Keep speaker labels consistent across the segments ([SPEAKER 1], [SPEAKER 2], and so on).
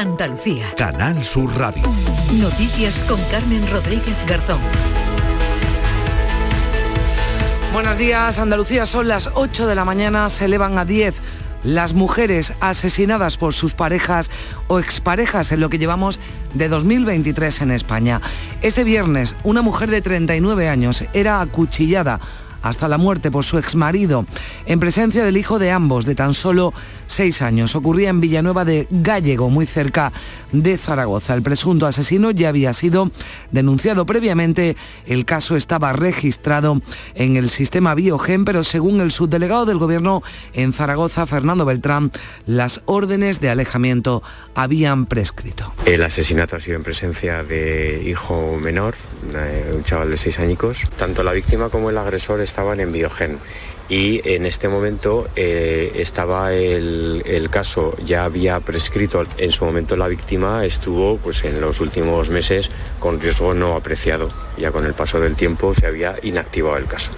[SPEAKER 1] Andalucía.
[SPEAKER 2] Canal Sur Radio.
[SPEAKER 1] Noticias con Carmen Rodríguez Garzón.
[SPEAKER 3] Buenos días, Andalucía. Son las 8 de la mañana, se elevan a 10 las mujeres asesinadas por sus parejas o exparejas en lo que llevamos de 2023 en España. Este viernes, una mujer de 39 años era acuchillada hasta la muerte por su exmarido, en presencia del hijo de ambos, de tan solo seis años. Ocurría en Villanueva de Gallego, muy cerca de Zaragoza. El presunto asesino ya había sido denunciado previamente. El caso estaba registrado en el sistema Biogen, pero según el subdelegado del Gobierno en Zaragoza, Fernando Beltrán, las órdenes de alejamiento habían prescrito.
[SPEAKER 4] El asesinato ha sido en presencia de hijo menor, un chaval de seis añicos. Tanto la víctima como el agresor estaban en Biogen y en este momento eh, estaba el, caso, ya había prescrito, en su momento la víctima estuvo pues, en los últimos meses con riesgo no apreciado, ya con el paso del tiempo se había inactivado el caso.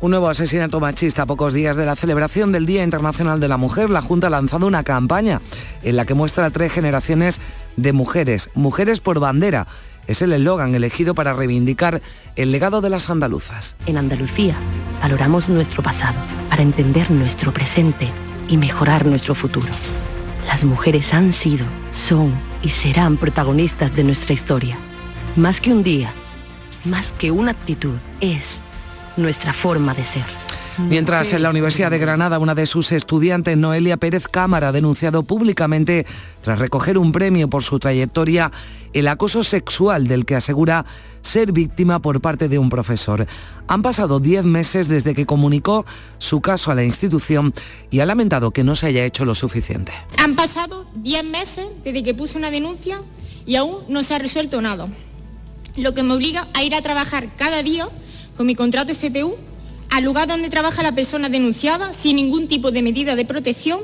[SPEAKER 3] Un nuevo asesinato machista a pocos días de la celebración del Día Internacional de la Mujer. La Junta ha lanzado una campaña en la que muestra tres generaciones de mujeres, mujeres por bandera es el eslogan elegido para reivindicar el legado de las andaluzas.
[SPEAKER 5] En Andalucía valoramos nuestro pasado para entender nuestro presente y mejorar nuestro futuro. Las mujeres han sido, son y serán protagonistas de nuestra historia. Más que un día, más que una actitud, es nuestra forma de ser.
[SPEAKER 3] Mientras en la Universidad de Granada una de sus estudiantes, Noelia Pérez Cámara, ha denunciado públicamente, tras recoger un premio por su trayectoria, el acoso sexual del que asegura ser víctima por parte de un profesor. Han pasado 10 meses desde que comunicó su caso a la institución y ha lamentado que no se haya hecho lo suficiente.
[SPEAKER 6] Han pasado 10 meses desde que puse una denuncia y aún no se ha resuelto nada, lo que me obliga a ir a trabajar cada día con mi contrato CTU al lugar donde trabaja la persona denunciada sin ningún tipo de medida de protección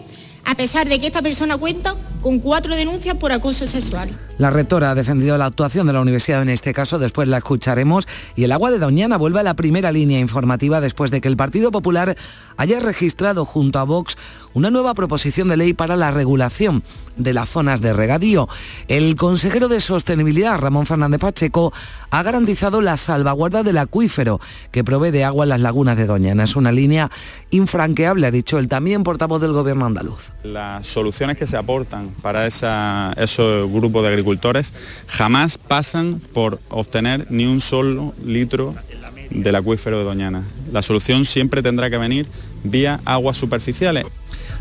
[SPEAKER 6] a pesar de que esta persona cuenta con cuatro denuncias por acoso sexual.
[SPEAKER 3] La rectora ha defendido la actuación de la universidad en este caso, después la escucharemos, y el agua de Doñana vuelve a la primera línea informativa después de que el Partido Popular haya registrado junto a Vox una nueva proposición de ley para la regulación de las zonas de regadío. El consejero de Sostenibilidad, Ramón Fernández Pacheco, ha garantizado la salvaguarda del acuífero que provee de agua en las lagunas de Doñana. Es una línea infranqueable, ha dicho el también portavoz del gobierno andaluz.
[SPEAKER 7] Las soluciones que se aportan para esos grupos de agricultores jamás pasan por obtener ni un solo litro del acuífero de Doñana. La solución siempre tendrá que venir vía aguas superficiales.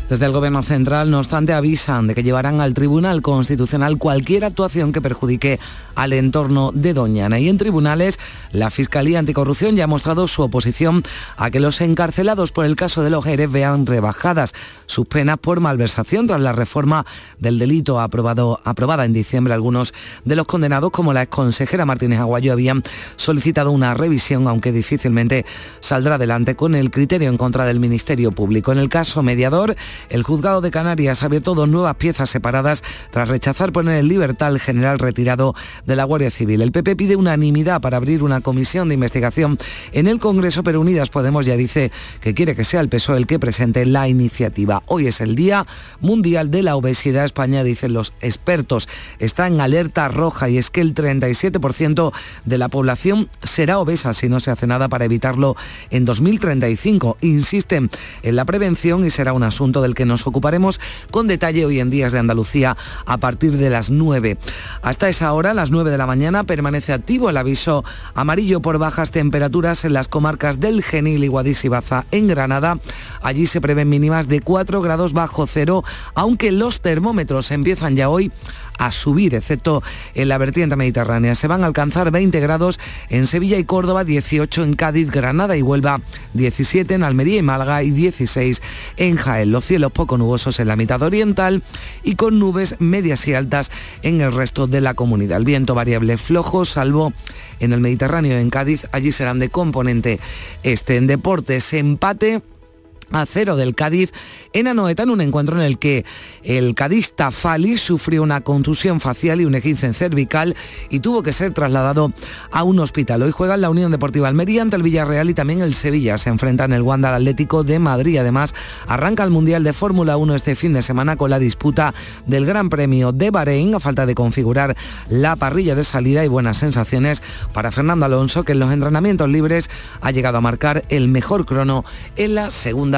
[SPEAKER 3] Desde el Gobierno Central, no obstante, avisan de que llevarán al Tribunal Constitucional cualquier actuación que perjudique al entorno de Doñana. Y en tribunales, la Fiscalía Anticorrupción ya ha mostrado su oposición a que los encarcelados por el caso de los Jerez vean rebajadas sus penas por malversación tras la reforma del delito aprobado, aprobada en diciembre. Algunos de los condenados, como la exconsejera Martínez Aguayo, habían solicitado una revisión, aunque difícilmente saldrá adelante con el criterio en contra del Ministerio Público. En el caso mediador, el juzgado de Canarias ha abierto dos nuevas piezas separadas tras rechazar poner en libertad al general retirado de la Guardia Civil. El PP pide unanimidad para abrir una comisión de investigación en el Congreso, pero Unidas Podemos ya dice que quiere que sea el PSOE el que presente la iniciativa. Hoy es el Día Mundial de la Obesidad. España, dicen los expertos, está en alerta roja y es que el 37% de la población será obesa si no se hace nada para evitarlo en 2035. Insisten en la prevención y será un asunto de del que nos ocuparemos con detalle hoy en Días de Andalucía a partir de las 9. Hasta esa hora, las 9 de la mañana, permanece activo el aviso amarillo por bajas temperaturas en las comarcas del Genil y Guadix y Baza en Granada. Allí se prevén mínimas de 4 grados bajo cero, aunque los termómetros empiezan ya hoy a subir, excepto en la vertiente mediterránea. Se van a alcanzar 20 grados en Sevilla y Córdoba, 18 en Cádiz, Granada y Huelva, 17 en Almería y Málaga y 16 en Jaén. Los cielos poco nubosos en la mitad oriental y con nubes medias y altas en el resto de la comunidad. El viento variable flojo, salvo en el Mediterráneo en Cádiz, allí serán de componente este. En deportes, empate a cero del Cádiz en Anoeta en un encuentro en el que el cadista Fali sufrió una contusión facial y un equince en cervical y tuvo que ser trasladado a un hospital. Hoy juegan la Unión Deportiva Almería ante el Villarreal y también el Sevilla. Se enfrentan el Wanda Atlético de Madrid. Además, arranca el Mundial de Fórmula 1 este fin de semana con la disputa del Gran Premio de Bahrein a falta de configurar la parrilla de salida y buenas sensaciones para Fernando Alonso que en los entrenamientos libres ha llegado a marcar el mejor crono en la segunda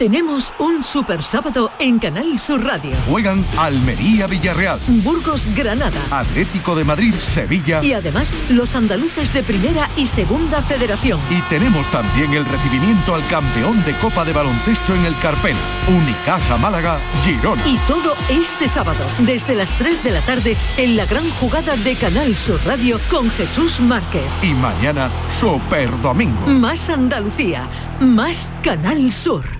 [SPEAKER 8] Tenemos un super sábado en Canal Sur Radio.
[SPEAKER 9] Juegan Almería Villarreal,
[SPEAKER 8] Burgos Granada,
[SPEAKER 9] Atlético de Madrid Sevilla
[SPEAKER 8] y además los andaluces de Primera y Segunda Federación.
[SPEAKER 9] Y tenemos también el recibimiento al campeón de Copa de Baloncesto en el Carpena, Unicaja Málaga Girona.
[SPEAKER 8] Y todo este sábado, desde las 3 de la tarde, en la gran jugada de Canal Sur Radio con Jesús Márquez.
[SPEAKER 9] Y mañana, Super Domingo.
[SPEAKER 8] Más Andalucía, más Canal Sur.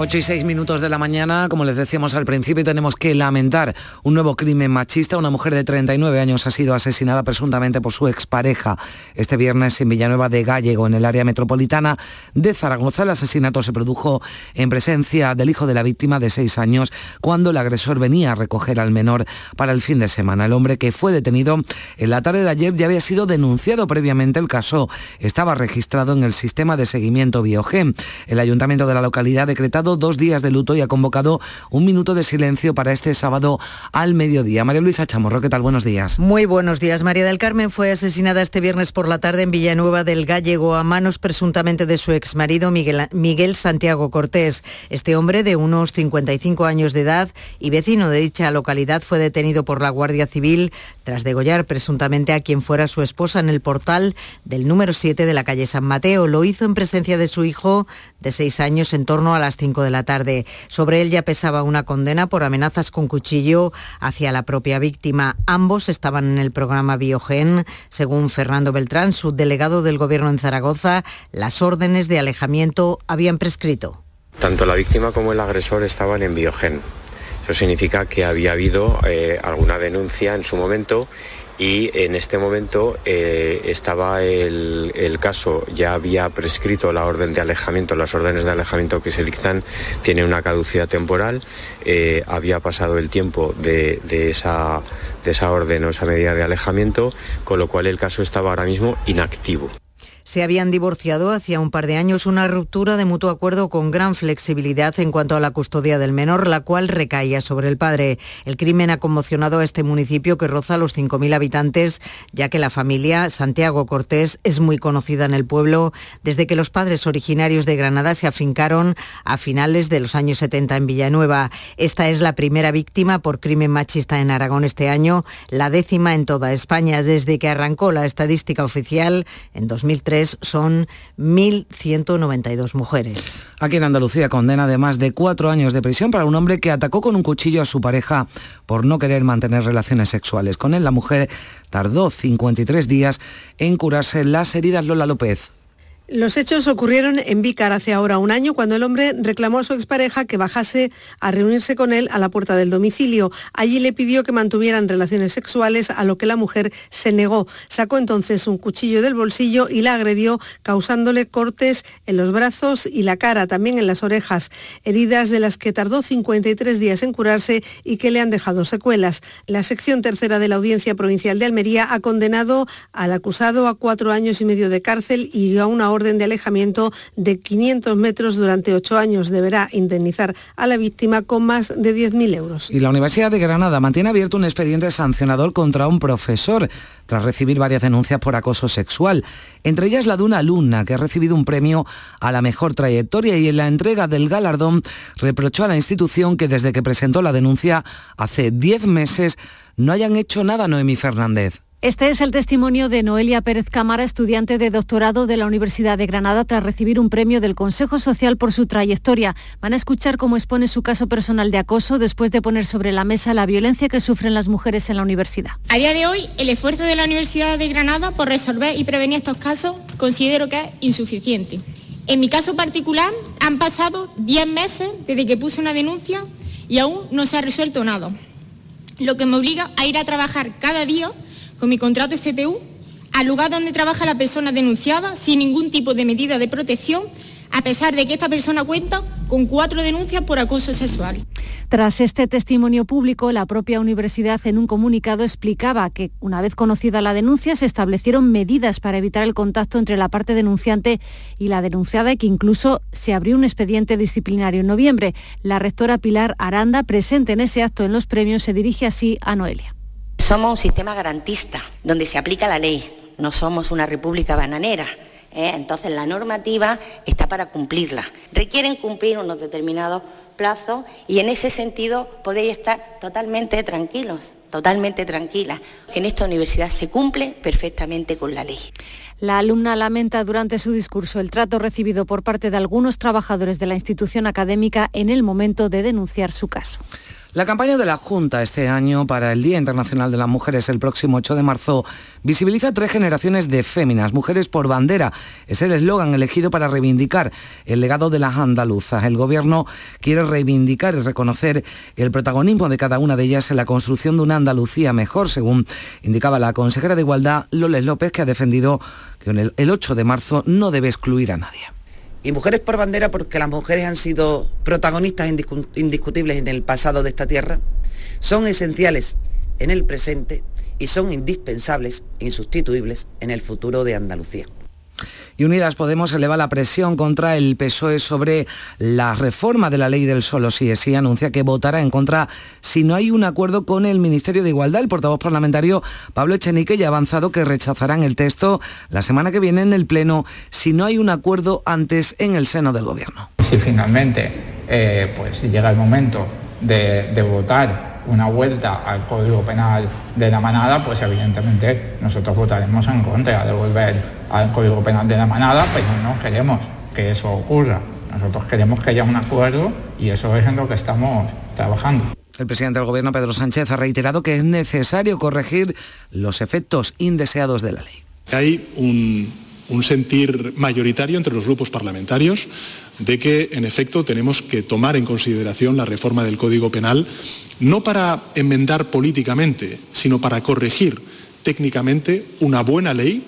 [SPEAKER 3] 8 y 6 minutos de la mañana, como les decíamos al principio, tenemos que lamentar un nuevo crimen machista. Una mujer de 39 años ha sido asesinada presuntamente por su expareja este viernes en Villanueva de Gallego, en el área metropolitana de Zaragoza. El asesinato se produjo en presencia del hijo de la víctima de 6 años, cuando el agresor venía a recoger al menor para el fin de semana. El hombre que fue detenido en la tarde de ayer ya había sido denunciado previamente. El caso estaba registrado en el sistema de seguimiento Biogen. El ayuntamiento de la localidad ha decretado dos días de luto y ha convocado un minuto de silencio para este sábado al mediodía. María Luisa Chamorro, ¿qué tal? Buenos días.
[SPEAKER 10] Muy buenos días. María del Carmen fue asesinada este viernes por la tarde en Villanueva del Gallego a manos presuntamente de su exmarido Miguel, Miguel Santiago Cortés. Este hombre de unos 55 años de edad y vecino de dicha localidad fue detenido por la Guardia Civil tras degollar presuntamente a quien fuera su esposa en el portal del número 7 de la calle San Mateo. Lo hizo en presencia de su hijo de 6 años en torno a las 5 de la tarde. Sobre él ya pesaba una condena por amenazas con cuchillo hacia la propia víctima. Ambos estaban en el programa Biogen. Según Fernando Beltrán, subdelegado del Gobierno en Zaragoza, las órdenes de alejamiento habían prescrito.
[SPEAKER 4] Tanto la víctima como el agresor estaban en Biogen. Eso significa que había habido eh, alguna denuncia en su momento y en este momento eh, estaba el, caso, ya había prescrito la orden de alejamiento, las órdenes de alejamiento que se dictan tienen una caducidad temporal, eh, había pasado el tiempo de, esa, de esa orden o esa medida de alejamiento, con lo cual el caso estaba ahora mismo inactivo
[SPEAKER 10] se habían divorciado hacía un par de años, una ruptura de mutuo acuerdo con gran flexibilidad en cuanto a la custodia del menor, la cual recaía sobre el padre. El crimen ha conmocionado a este municipio que roza los 5.000 habitantes, ya que la familia Santiago Cortés es muy conocida en el pueblo desde que los padres originarios de Granada se afincaron a finales de los años 70 en Villanueva. Esta es la primera víctima por crimen machista en Aragón este año, la décima en toda España desde que arrancó la estadística oficial en 2003 son 1.192 mujeres.
[SPEAKER 3] Aquí en Andalucía condena de más de cuatro años de prisión para un hombre que atacó con un cuchillo a su pareja por no querer mantener relaciones sexuales. Con él la mujer tardó 53 días en curarse las heridas Lola López.
[SPEAKER 11] Los hechos ocurrieron en Vícar hace ahora un año cuando el hombre reclamó a su expareja que bajase a reunirse con él a la puerta del domicilio. Allí le pidió que mantuvieran relaciones sexuales, a lo que la mujer se negó. Sacó entonces un cuchillo del bolsillo y la agredió, causándole cortes en los brazos y la cara, también en las orejas, heridas de las que tardó 53 días en curarse y que le han dejado secuelas. La sección tercera de la Audiencia Provincial de Almería ha condenado al acusado a cuatro años y medio de cárcel y a una hora orden de alejamiento de 500 metros durante ocho años. Deberá indemnizar a la víctima con más de 10.000 euros.
[SPEAKER 3] Y la Universidad de Granada mantiene abierto un expediente sancionador contra un profesor tras recibir varias denuncias por acoso sexual, entre ellas la de una alumna que ha recibido un premio a la mejor trayectoria y en la entrega del galardón reprochó a la institución que desde que presentó la denuncia hace 10 meses no hayan hecho nada Noemí Fernández.
[SPEAKER 8] Este es el testimonio de Noelia Pérez Cámara, estudiante de doctorado de la Universidad de Granada tras recibir un premio del Consejo Social por su trayectoria. Van a escuchar cómo expone su caso personal de acoso después de poner sobre la mesa la violencia que sufren las mujeres en la universidad.
[SPEAKER 6] A día de hoy, el esfuerzo de la Universidad de Granada por resolver y prevenir estos casos considero que es insuficiente. En mi caso particular, han pasado 10 meses desde que puse una denuncia y aún no se ha resuelto nada, lo que me obliga a ir a trabajar cada día con mi contrato CTU al lugar donde trabaja la persona denunciada sin ningún tipo de medida de protección a pesar de que esta persona cuenta con cuatro denuncias por acoso sexual.
[SPEAKER 8] Tras este testimonio público, la propia universidad en un comunicado explicaba que, una vez conocida la denuncia, se establecieron medidas para evitar el contacto entre la parte denunciante y la denunciada y que incluso se abrió un expediente disciplinario en noviembre. La rectora Pilar Aranda, presente en ese acto en los premios, se dirige así a Noelia.
[SPEAKER 12] Somos un sistema garantista, donde se aplica la ley, no somos una república bananera. ¿eh? Entonces la normativa está para cumplirla. Requieren cumplir unos determinados plazos y en ese sentido podéis estar totalmente tranquilos, totalmente tranquilas, que en esta universidad se cumple perfectamente con la ley.
[SPEAKER 8] La alumna lamenta durante su discurso el trato recibido por parte de algunos trabajadores de la institución académica en el momento de denunciar su caso.
[SPEAKER 3] La campaña de la Junta este año para el Día Internacional de las Mujeres el próximo 8 de marzo visibiliza tres generaciones de féminas, mujeres por bandera. Es el eslogan elegido para reivindicar el legado de las andaluzas. El Gobierno quiere reivindicar y reconocer el protagonismo de cada una de ellas en la construcción de una Andalucía mejor, según indicaba la consejera de Igualdad, Loles López, que ha defendido que el 8 de marzo no debe excluir a nadie
[SPEAKER 13] y mujeres por bandera porque las mujeres han sido protagonistas indiscutibles en el pasado de esta tierra, son esenciales en el presente y son indispensables, insustituibles en el futuro de Andalucía.
[SPEAKER 3] Y Unidas Podemos eleva la presión contra el PSOE sobre la reforma de la ley del solo sí es sí. Anuncia que votará en contra si no hay un acuerdo con el Ministerio de Igualdad. El portavoz parlamentario Pablo Echenique ya ha avanzado que rechazarán el texto la semana que viene en el Pleno si no hay un acuerdo antes en el seno del Gobierno.
[SPEAKER 14] Si finalmente eh, pues, llega el momento de votar una vuelta al Código Penal de la manada, pues evidentemente nosotros votaremos en contra de volver al Código Penal de la manada, pero no queremos que eso ocurra. Nosotros queremos que haya un acuerdo y eso es en lo que estamos trabajando.
[SPEAKER 3] El presidente del Gobierno, Pedro Sánchez, ha reiterado que es necesario corregir los efectos indeseados de la ley.
[SPEAKER 15] Hay un, un sentir mayoritario entre los grupos parlamentarios de que, en efecto, tenemos que tomar en consideración la reforma del Código Penal no para enmendar políticamente, sino para corregir técnicamente una buena ley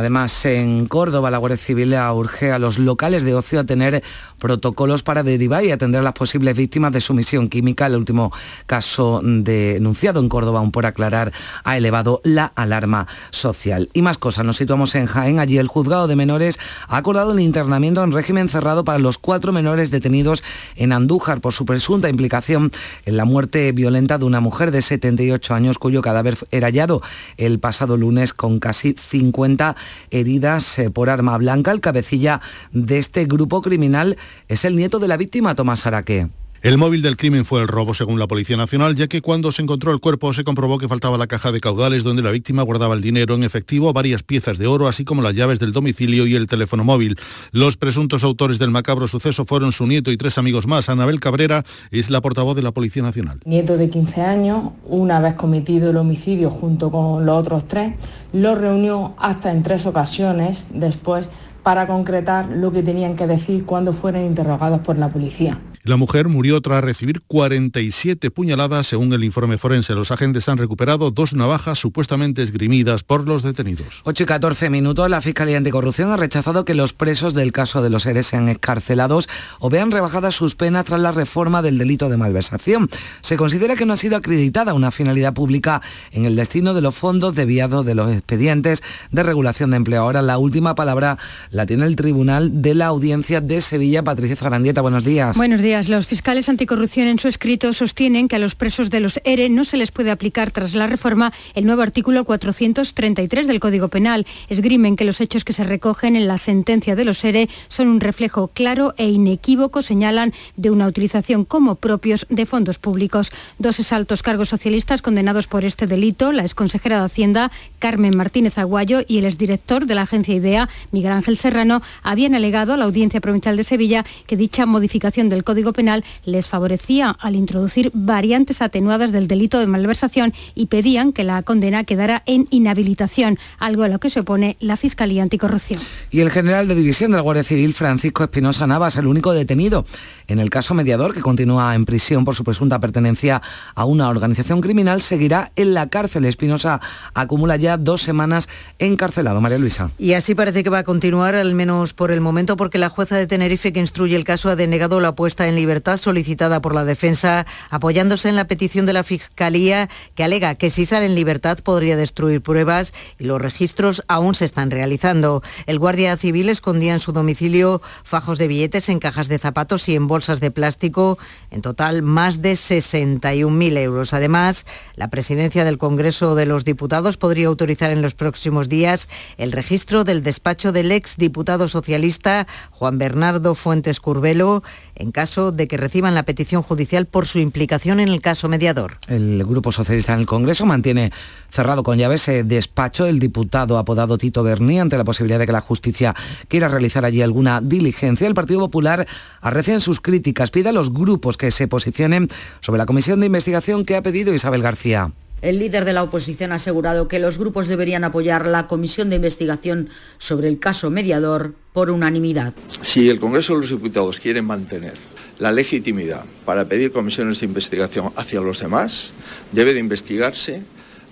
[SPEAKER 3] Además, en Córdoba, la Guardia Civil urge a los locales de ocio a tener protocolos para derivar y atender a las posibles víctimas de sumisión química. El último caso denunciado en Córdoba, aún por aclarar, ha elevado la alarma social. Y más cosas, nos situamos en Jaén. Allí el juzgado de menores ha acordado el internamiento en régimen cerrado para los cuatro menores detenidos en Andújar por su presunta implicación en la muerte violenta de una mujer de 78 años cuyo cadáver era hallado el pasado lunes con casi 50 heridas eh, por arma blanca. El cabecilla de este grupo criminal es el nieto de la víctima, Tomás Araque.
[SPEAKER 16] El móvil del crimen fue el robo, según la Policía Nacional, ya que cuando se encontró el cuerpo se comprobó que faltaba la caja de caudales donde la víctima guardaba el dinero en efectivo, varias piezas de oro, así como las llaves del domicilio y el teléfono móvil. Los presuntos autores del macabro suceso fueron su nieto y tres amigos más. Anabel Cabrera es la portavoz de la Policía Nacional.
[SPEAKER 17] Nieto de 15 años, una vez cometido el homicidio junto con los otros tres, lo reunió hasta en tres ocasiones después para concretar lo que tenían que decir cuando fueran interrogados por la policía.
[SPEAKER 16] La mujer murió tras recibir 47 puñaladas, según el informe forense. Los agentes han recuperado dos navajas supuestamente esgrimidas por los detenidos.
[SPEAKER 3] 8 y 14 minutos. La Fiscalía Anticorrupción ha rechazado que los presos del caso de los seres sean escarcelados o vean rebajadas sus penas tras la reforma del delito de malversación. Se considera que no ha sido acreditada una finalidad pública en el destino de los fondos desviados de los expedientes de regulación de empleo. Ahora la última palabra la tiene el Tribunal de la Audiencia de Sevilla. Patricia Zarandieta, buenos días.
[SPEAKER 18] Buenos días. Días. Los fiscales anticorrupción en su escrito sostienen que a los presos de los ERE no se les puede aplicar tras la reforma el nuevo artículo 433 del Código Penal. Esgrimen que los hechos que se recogen en la sentencia de los ERE son un reflejo claro e inequívoco, señalan, de una utilización como propios de fondos públicos. Dos exaltos cargos socialistas condenados por este delito, la exconsejera de Hacienda, Carmen Martínez Aguayo, y el exdirector de la agencia IDEA, Miguel Ángel Serrano, habían alegado a la Audiencia Provincial de Sevilla que dicha modificación del Código Penal les favorecía al introducir variantes atenuadas del delito de malversación y pedían que la condena quedara en inhabilitación, algo a lo que se opone la Fiscalía Anticorrupción.
[SPEAKER 3] Y el general de división de la Guardia Civil, Francisco Espinosa Navas, el único detenido en el caso mediador que continúa en prisión por su presunta pertenencia a una organización criminal, seguirá en la cárcel. Espinosa acumula ya dos semanas encarcelado. María Luisa.
[SPEAKER 10] Y así parece que va a continuar, al menos por el momento, porque la jueza de Tenerife que instruye el caso ha denegado la puesta en libertad solicitada por la defensa, apoyándose en la petición de la Fiscalía que alega que si sale en libertad podría destruir pruebas y los registros aún se están realizando. El guardia civil escondía en su domicilio fajos de billetes en cajas de zapatos y en bolsas de plástico, en total más de 61.000 euros. Además, la presidencia del Congreso de los Diputados podría autorizar en los próximos días el registro del despacho del ex diputado socialista Juan Bernardo Fuentes Curbelo en caso de que reciban la petición judicial por su implicación en el caso mediador.
[SPEAKER 3] El Grupo Socialista en el Congreso mantiene cerrado con llave ese despacho el diputado apodado Tito Berni ante la posibilidad de que la justicia quiera realizar allí alguna diligencia. El Partido Popular arrecia en sus críticas, pide a los grupos que se posicionen sobre la comisión de investigación que ha pedido Isabel García.
[SPEAKER 19] El líder de la oposición ha asegurado que los grupos deberían apoyar la comisión de investigación sobre el caso mediador por unanimidad.
[SPEAKER 20] Si el Congreso de los Diputados quiere mantener la legitimidad para pedir comisiones de investigación hacia los demás, debe de investigarse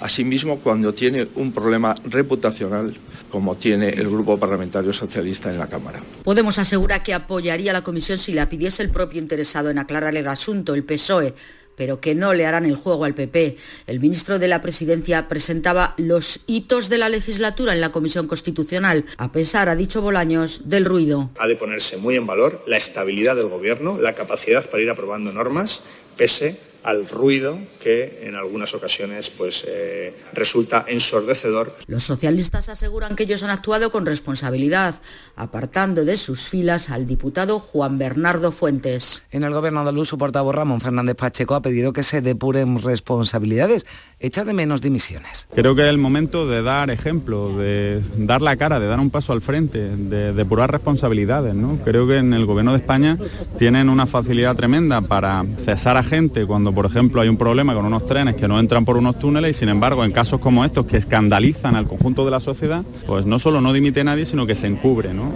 [SPEAKER 20] a sí mismo cuando tiene un problema reputacional como tiene el Grupo Parlamentario Socialista en la Cámara.
[SPEAKER 19] Podemos asegurar que apoyaría la comisión si la pidiese el propio interesado en aclarar el asunto, el PSOE, pero que no le harán el juego al PP. El ministro de la Presidencia presentaba los hitos de la legislatura en la Comisión Constitucional, a pesar, ha dicho Bolaños, del ruido.
[SPEAKER 21] Ha de ponerse muy en valor la estabilidad del Gobierno, la capacidad para ir aprobando normas, pese al ruido que en algunas ocasiones pues, eh, resulta ensordecedor.
[SPEAKER 19] Los socialistas aseguran que ellos han actuado con responsabilidad, apartando de sus filas al diputado Juan Bernardo Fuentes.
[SPEAKER 3] En el gobierno andaluz, su portavoz Ramón Fernández Pacheco ha pedido que se depuren responsabilidades. Echa de menos dimisiones.
[SPEAKER 7] Creo que es el momento de dar ejemplo, de dar la cara, de dar un paso al frente, de depurar responsabilidades. ¿no? Creo que en el gobierno de España tienen una facilidad tremenda para cesar a gente cuando por ejemplo, hay un problema con unos trenes que no entran por unos túneles y, sin embargo, en casos como estos que escandalizan al conjunto de la sociedad, pues no solo no dimite nadie, sino que se encubre, ¿no?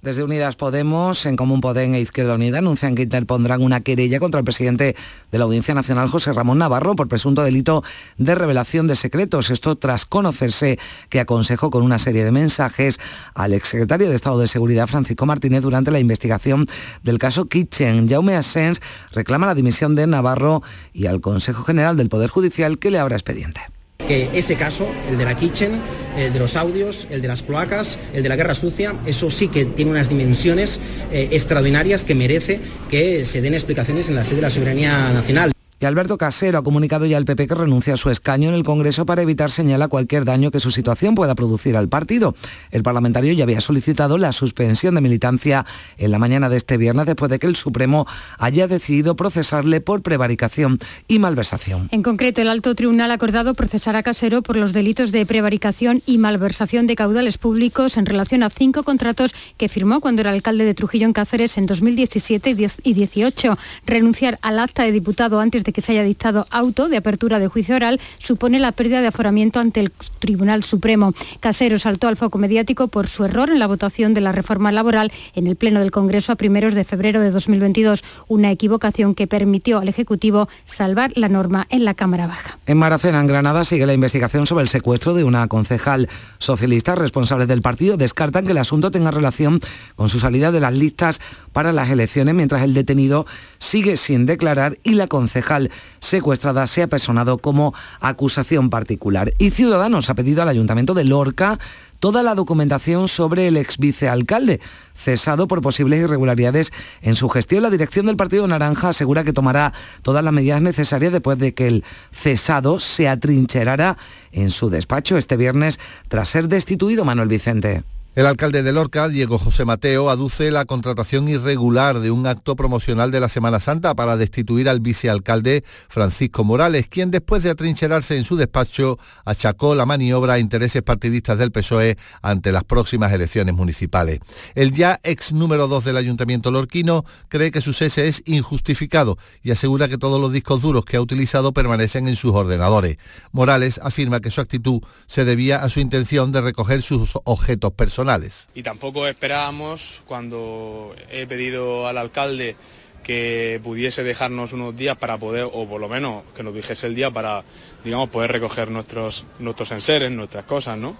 [SPEAKER 3] Desde Unidas Podemos, en Común Podem e Izquierda Unida anuncian que interpondrán una querella contra el presidente de la Audiencia Nacional, José Ramón Navarro, por presunto delito de revelación de secretos. Esto tras conocerse que aconsejó con una serie de mensajes al exsecretario de Estado de Seguridad, Francisco Martínez, durante la investigación del caso Kitchen. Jaume Asens reclama la dimisión de Navarro y al Consejo General del Poder Judicial que le abra expediente
[SPEAKER 13] que ese caso, el de la Kitchen, el de los audios, el de las cloacas, el de la guerra sucia, eso sí que tiene unas dimensiones eh, extraordinarias que merece que se den explicaciones en la sede de la soberanía nacional.
[SPEAKER 3] Y Alberto Casero ha comunicado ya al PP que renuncia a su escaño en el Congreso para evitar señala cualquier daño que su situación pueda producir al partido. El parlamentario ya había solicitado la suspensión de militancia en la mañana de este viernes después de que el Supremo haya decidido procesarle por prevaricación y malversación.
[SPEAKER 18] En concreto, el alto tribunal ha acordado procesar a Casero por los delitos de prevaricación y malversación de caudales públicos en relación a cinco contratos que firmó cuando era alcalde de Trujillo en Cáceres en 2017 y 2018. Renunciar al acta de diputado antes de que se haya dictado auto de apertura de juicio oral supone la pérdida de aforamiento ante el Tribunal Supremo. Casero saltó al foco mediático por su error en la votación de la reforma laboral en el Pleno del Congreso a primeros de febrero de 2022, una equivocación que permitió al Ejecutivo salvar la norma en la Cámara Baja.
[SPEAKER 3] En Maracena, en Granada, sigue la investigación sobre el secuestro de una concejal socialista responsable del partido. Descartan que el asunto tenga relación con su salida de las listas para las elecciones, mientras el detenido sigue sin declarar y la concejal secuestrada se ha personado como acusación particular. Y Ciudadanos ha pedido al Ayuntamiento de Lorca toda la documentación sobre el ex vicealcalde, cesado por posibles irregularidades en su gestión. La dirección del Partido Naranja asegura que tomará todas las medidas necesarias después de que el cesado se atrincherara en su despacho este viernes tras ser destituido Manuel Vicente.
[SPEAKER 22] El alcalde de Lorca, Diego José Mateo, aduce la contratación irregular de un acto promocional de la Semana Santa para destituir al vicealcalde Francisco Morales, quien después de atrincherarse en su despacho achacó la maniobra a intereses partidistas del PSOE ante las próximas elecciones municipales. El ya ex número 2 del Ayuntamiento lorquino cree que su cese es injustificado y asegura que todos los discos duros que ha utilizado permanecen en sus ordenadores. Morales afirma que su actitud se debía a su intención de recoger sus objetos personales
[SPEAKER 23] y tampoco esperábamos cuando he pedido al alcalde que pudiese dejarnos unos días para poder, o por lo menos que nos dijese el día para, digamos, poder recoger nuestros, nuestros enseres, nuestras cosas, ¿no?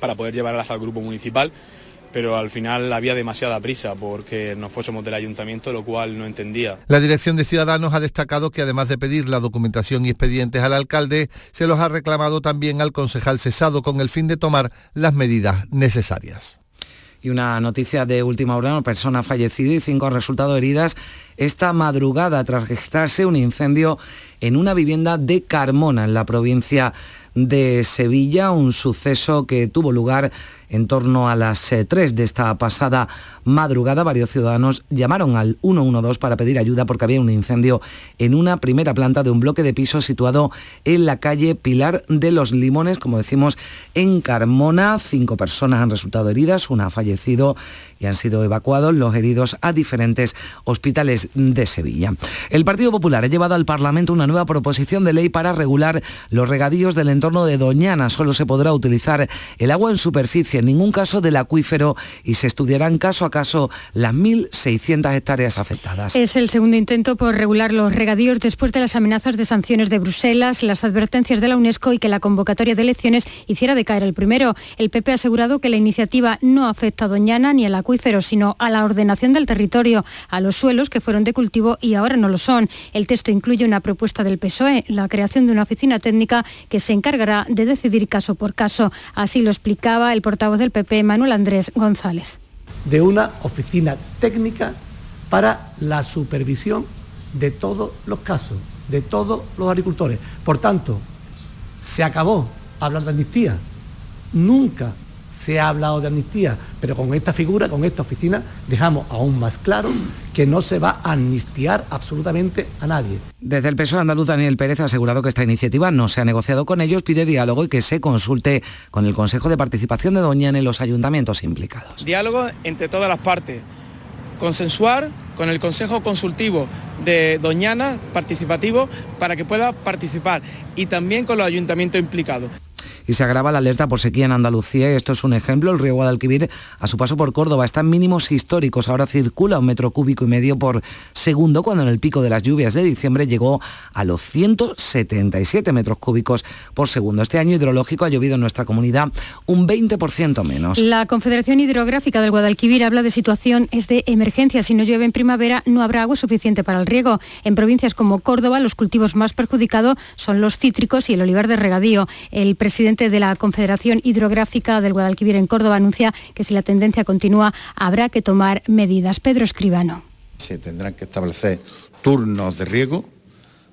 [SPEAKER 23] Para poder llevarlas al grupo municipal pero al final había demasiada prisa porque no fuésemos del ayuntamiento, lo cual no entendía.
[SPEAKER 22] La Dirección de Ciudadanos ha destacado que además de pedir la documentación y expedientes al alcalde, se los ha reclamado también al concejal cesado con el fin de tomar las medidas necesarias.
[SPEAKER 3] Y una noticia de última hora, una persona fallecida y cinco resultados heridas esta madrugada tras registrarse un incendio en una vivienda de Carmona, en la provincia de Sevilla, un suceso que tuvo lugar en torno a las 3 eh, de esta pasada madrugada, varios ciudadanos llamaron al 112 para pedir ayuda porque había un incendio en una primera planta de un bloque de pisos situado en la calle Pilar de los Limones, como decimos, en Carmona. Cinco personas han resultado heridas, una ha fallecido y han sido evacuados los heridos a diferentes hospitales de Sevilla. El Partido Popular ha llevado al Parlamento una nueva proposición de ley para regular los regadíos del entorno de Doñana. Solo se podrá utilizar el agua en superficie, en ningún caso del acuífero y se estudiarán caso a caso las 1.600 hectáreas afectadas.
[SPEAKER 18] Es el segundo intento por regular los regadíos después de las amenazas de sanciones de Bruselas, las advertencias de la UNESCO y que la convocatoria de elecciones hiciera decaer el primero. El PP ha asegurado que la iniciativa no afecta a Doñana ni al acuífero sino a la ordenación del territorio, a los suelos que fueron de cultivo y ahora no lo son. El texto incluye una propuesta del PSOE, la creación de una oficina técnica que se encargará de decidir caso por caso. Así lo explicaba el portavoz del PP, Manuel Andrés González.
[SPEAKER 24] De una oficina técnica para la supervisión de todos los casos, de todos los agricultores. Por tanto, se acabó hablar de amnistía. Nunca se ha hablado de amnistía, pero con esta figura, con esta oficina, dejamos aún más claro que no se va a amnistiar absolutamente a nadie.
[SPEAKER 3] Desde el PSOE andaluz, Daniel Pérez ha asegurado que esta iniciativa no se ha negociado con ellos, pide diálogo y que se consulte con el Consejo de Participación de Doñana en los ayuntamientos implicados.
[SPEAKER 25] Diálogo entre todas las partes, consensuar con el Consejo Consultivo de Doñana participativo para que pueda participar y también con los ayuntamientos implicados
[SPEAKER 3] y se agrava la alerta por sequía en Andalucía esto es un ejemplo. El río Guadalquivir a su paso por Córdoba está en mínimos históricos. Ahora circula un metro cúbico y medio por segundo cuando en el pico de las lluvias de diciembre llegó a los 177 metros cúbicos por segundo. Este año hidrológico ha llovido en nuestra comunidad un 20% menos.
[SPEAKER 18] La Confederación Hidrográfica del Guadalquivir habla de situación es de emergencia. Si no llueve en primavera no habrá agua suficiente para el riego. En provincias como Córdoba los cultivos más perjudicados son los cítricos y el olivar de regadío. El presidente de la Confederación Hidrográfica del Guadalquivir en Córdoba anuncia que si la tendencia continúa habrá que tomar medidas. Pedro Escribano.
[SPEAKER 26] Se tendrán que establecer turnos de riego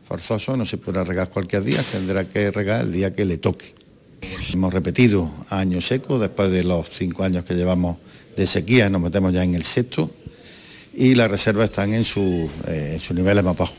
[SPEAKER 26] forzoso, no se podrá regar cualquier día, tendrá que regar el día que le toque. Hemos repetido año seco, después de los cinco años que llevamos de sequía, nos metemos ya en el sexto y las reservas están en, su, eh, en sus niveles más bajos.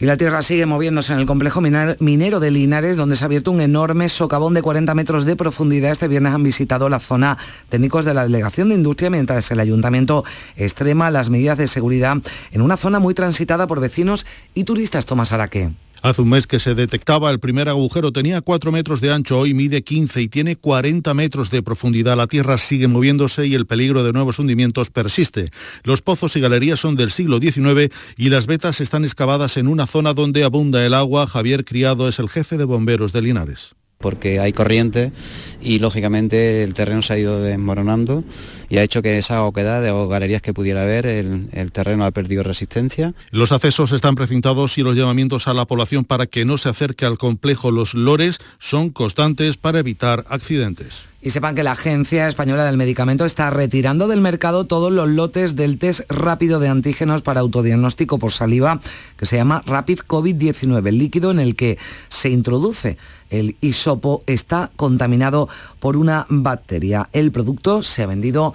[SPEAKER 3] Y la tierra sigue moviéndose en el complejo minero de Linares, donde se ha abierto un enorme socavón de 40 metros de profundidad. Este viernes han visitado la zona técnicos de la Delegación de Industria, mientras el ayuntamiento extrema las medidas de seguridad en una zona muy transitada por vecinos y turistas. Tomás Araque.
[SPEAKER 16] Hace un mes que se detectaba el primer agujero, tenía 4 metros de ancho, hoy mide 15 y tiene 40 metros de profundidad. La tierra sigue moviéndose y el peligro de nuevos hundimientos persiste. Los pozos y galerías son del siglo XIX y las vetas están excavadas en una zona donde abunda el agua. Javier Criado es el jefe de bomberos de Linares
[SPEAKER 27] porque hay corriente y lógicamente el terreno se ha ido desmoronando y ha hecho que esa oquedad o galerías que pudiera haber, el, terreno ha perdido resistencia.
[SPEAKER 16] Los accesos están precintados y los llamamientos a la población para que no se acerque al complejo Los Lores son constantes para evitar accidentes.
[SPEAKER 3] Y sepan que la Agencia Española del Medicamento está retirando del mercado todos los lotes del test rápido de antígenos para autodiagnóstico por saliva que se llama Rapid COVID-19, el líquido en el que se introduce el hisopo está contaminado por una bacteria. El producto se ha vendido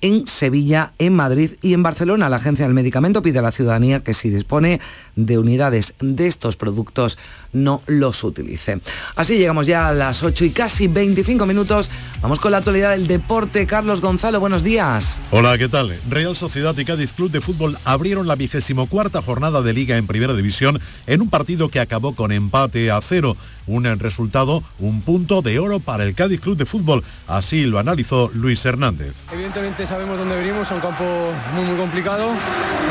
[SPEAKER 3] en Sevilla, en Madrid y en Barcelona. La Agencia del Medicamento pide a la ciudadanía que si dispone de unidades de estos productos no los utilice. Así llegamos ya a las 8 y casi 25 minutos. Vamos con la actualidad del deporte. Carlos Gonzalo, buenos días.
[SPEAKER 28] Hola, ¿qué tal? Real Sociedad y Cádiz Club de Fútbol abrieron la vigésimo cuarta jornada de liga en primera división en un partido que acabó con empate a cero. Un resultado, un punto de oro para el Cádiz Club de Fútbol. Así lo analizó Luis Hernández.
[SPEAKER 29] Evidentemente sabemos dónde venimos, es un campo muy muy complicado.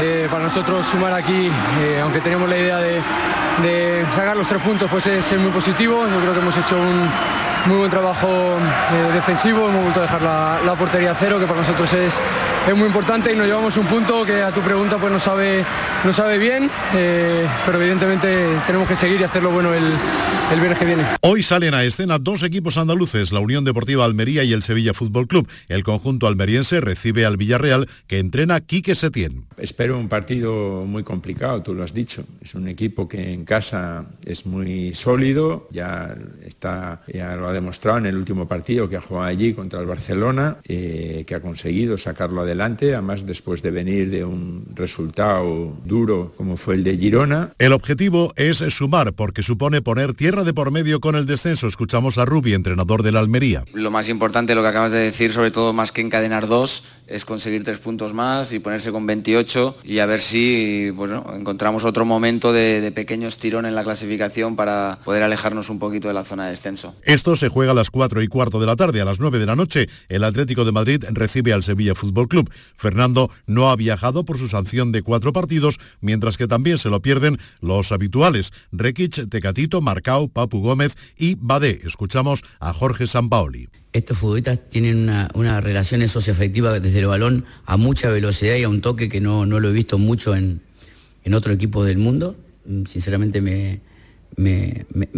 [SPEAKER 29] Eh, para nosotros sumar aquí, eh, aunque tenemos la idea de, sacar los tres puntos, pues es, es muy positivo. Yo creo que hemos hecho un muy buen trabajo eh, defensivo, hemos vuelto a dejar la, la, portería a cero, que para nosotros es, es muy importante y nos llevamos un punto que a tu pregunta pues no sabe, no sabe bien, eh, pero evidentemente tenemos que seguir y hacerlo bueno el, el viernes que viene.
[SPEAKER 28] Hoy salen a escena dos equipos andaluces, la Unión Deportiva Almería y el Sevilla Fútbol Club. El conjunto almeriense recibe al Villarreal que entrena Quique Setién.
[SPEAKER 30] Espero un partido muy complicado, tú lo has dicho. Es un equipo que en casa es muy sólido, ya está, ya lo ha demostrado en el último partido que ha jugado allí contra el Barcelona, eh, que ha conseguido sacarlo adelante, además después de venir de un resultado duro como fue el de Girona.
[SPEAKER 28] El objetivo es sumar porque supone poner tierra de por medio con el descenso. Escuchamos a Rubi, entrenador de la Almería.
[SPEAKER 31] Lo más importante, lo que acabas de decir, sobre todo más que encadenar dos, es conseguir tres puntos más y ponerse con 28 y a ver si bueno, encontramos otro momento de, de pequeño estirón en la clasificación para poder alejarnos un poquito de la zona de descenso.
[SPEAKER 28] Esto se juega a las 4 y cuarto de la tarde. A las 9 de la noche, el Atlético de Madrid recibe al Sevilla Fútbol Club. Fernando no ha viajado por su sanción de cuatro partidos, mientras que también se lo pierden los habituales, Rekic, Tecatito, Marcao, Papu Gómez y Badé. Escuchamos a Jorge Sampaoli.
[SPEAKER 32] Estos futbolistas tienen una, una relación socioafectiva desde el balón a mucha velocidad y a un toque que no, no lo he visto mucho en, en otro equipo del mundo. Sinceramente me, me, me,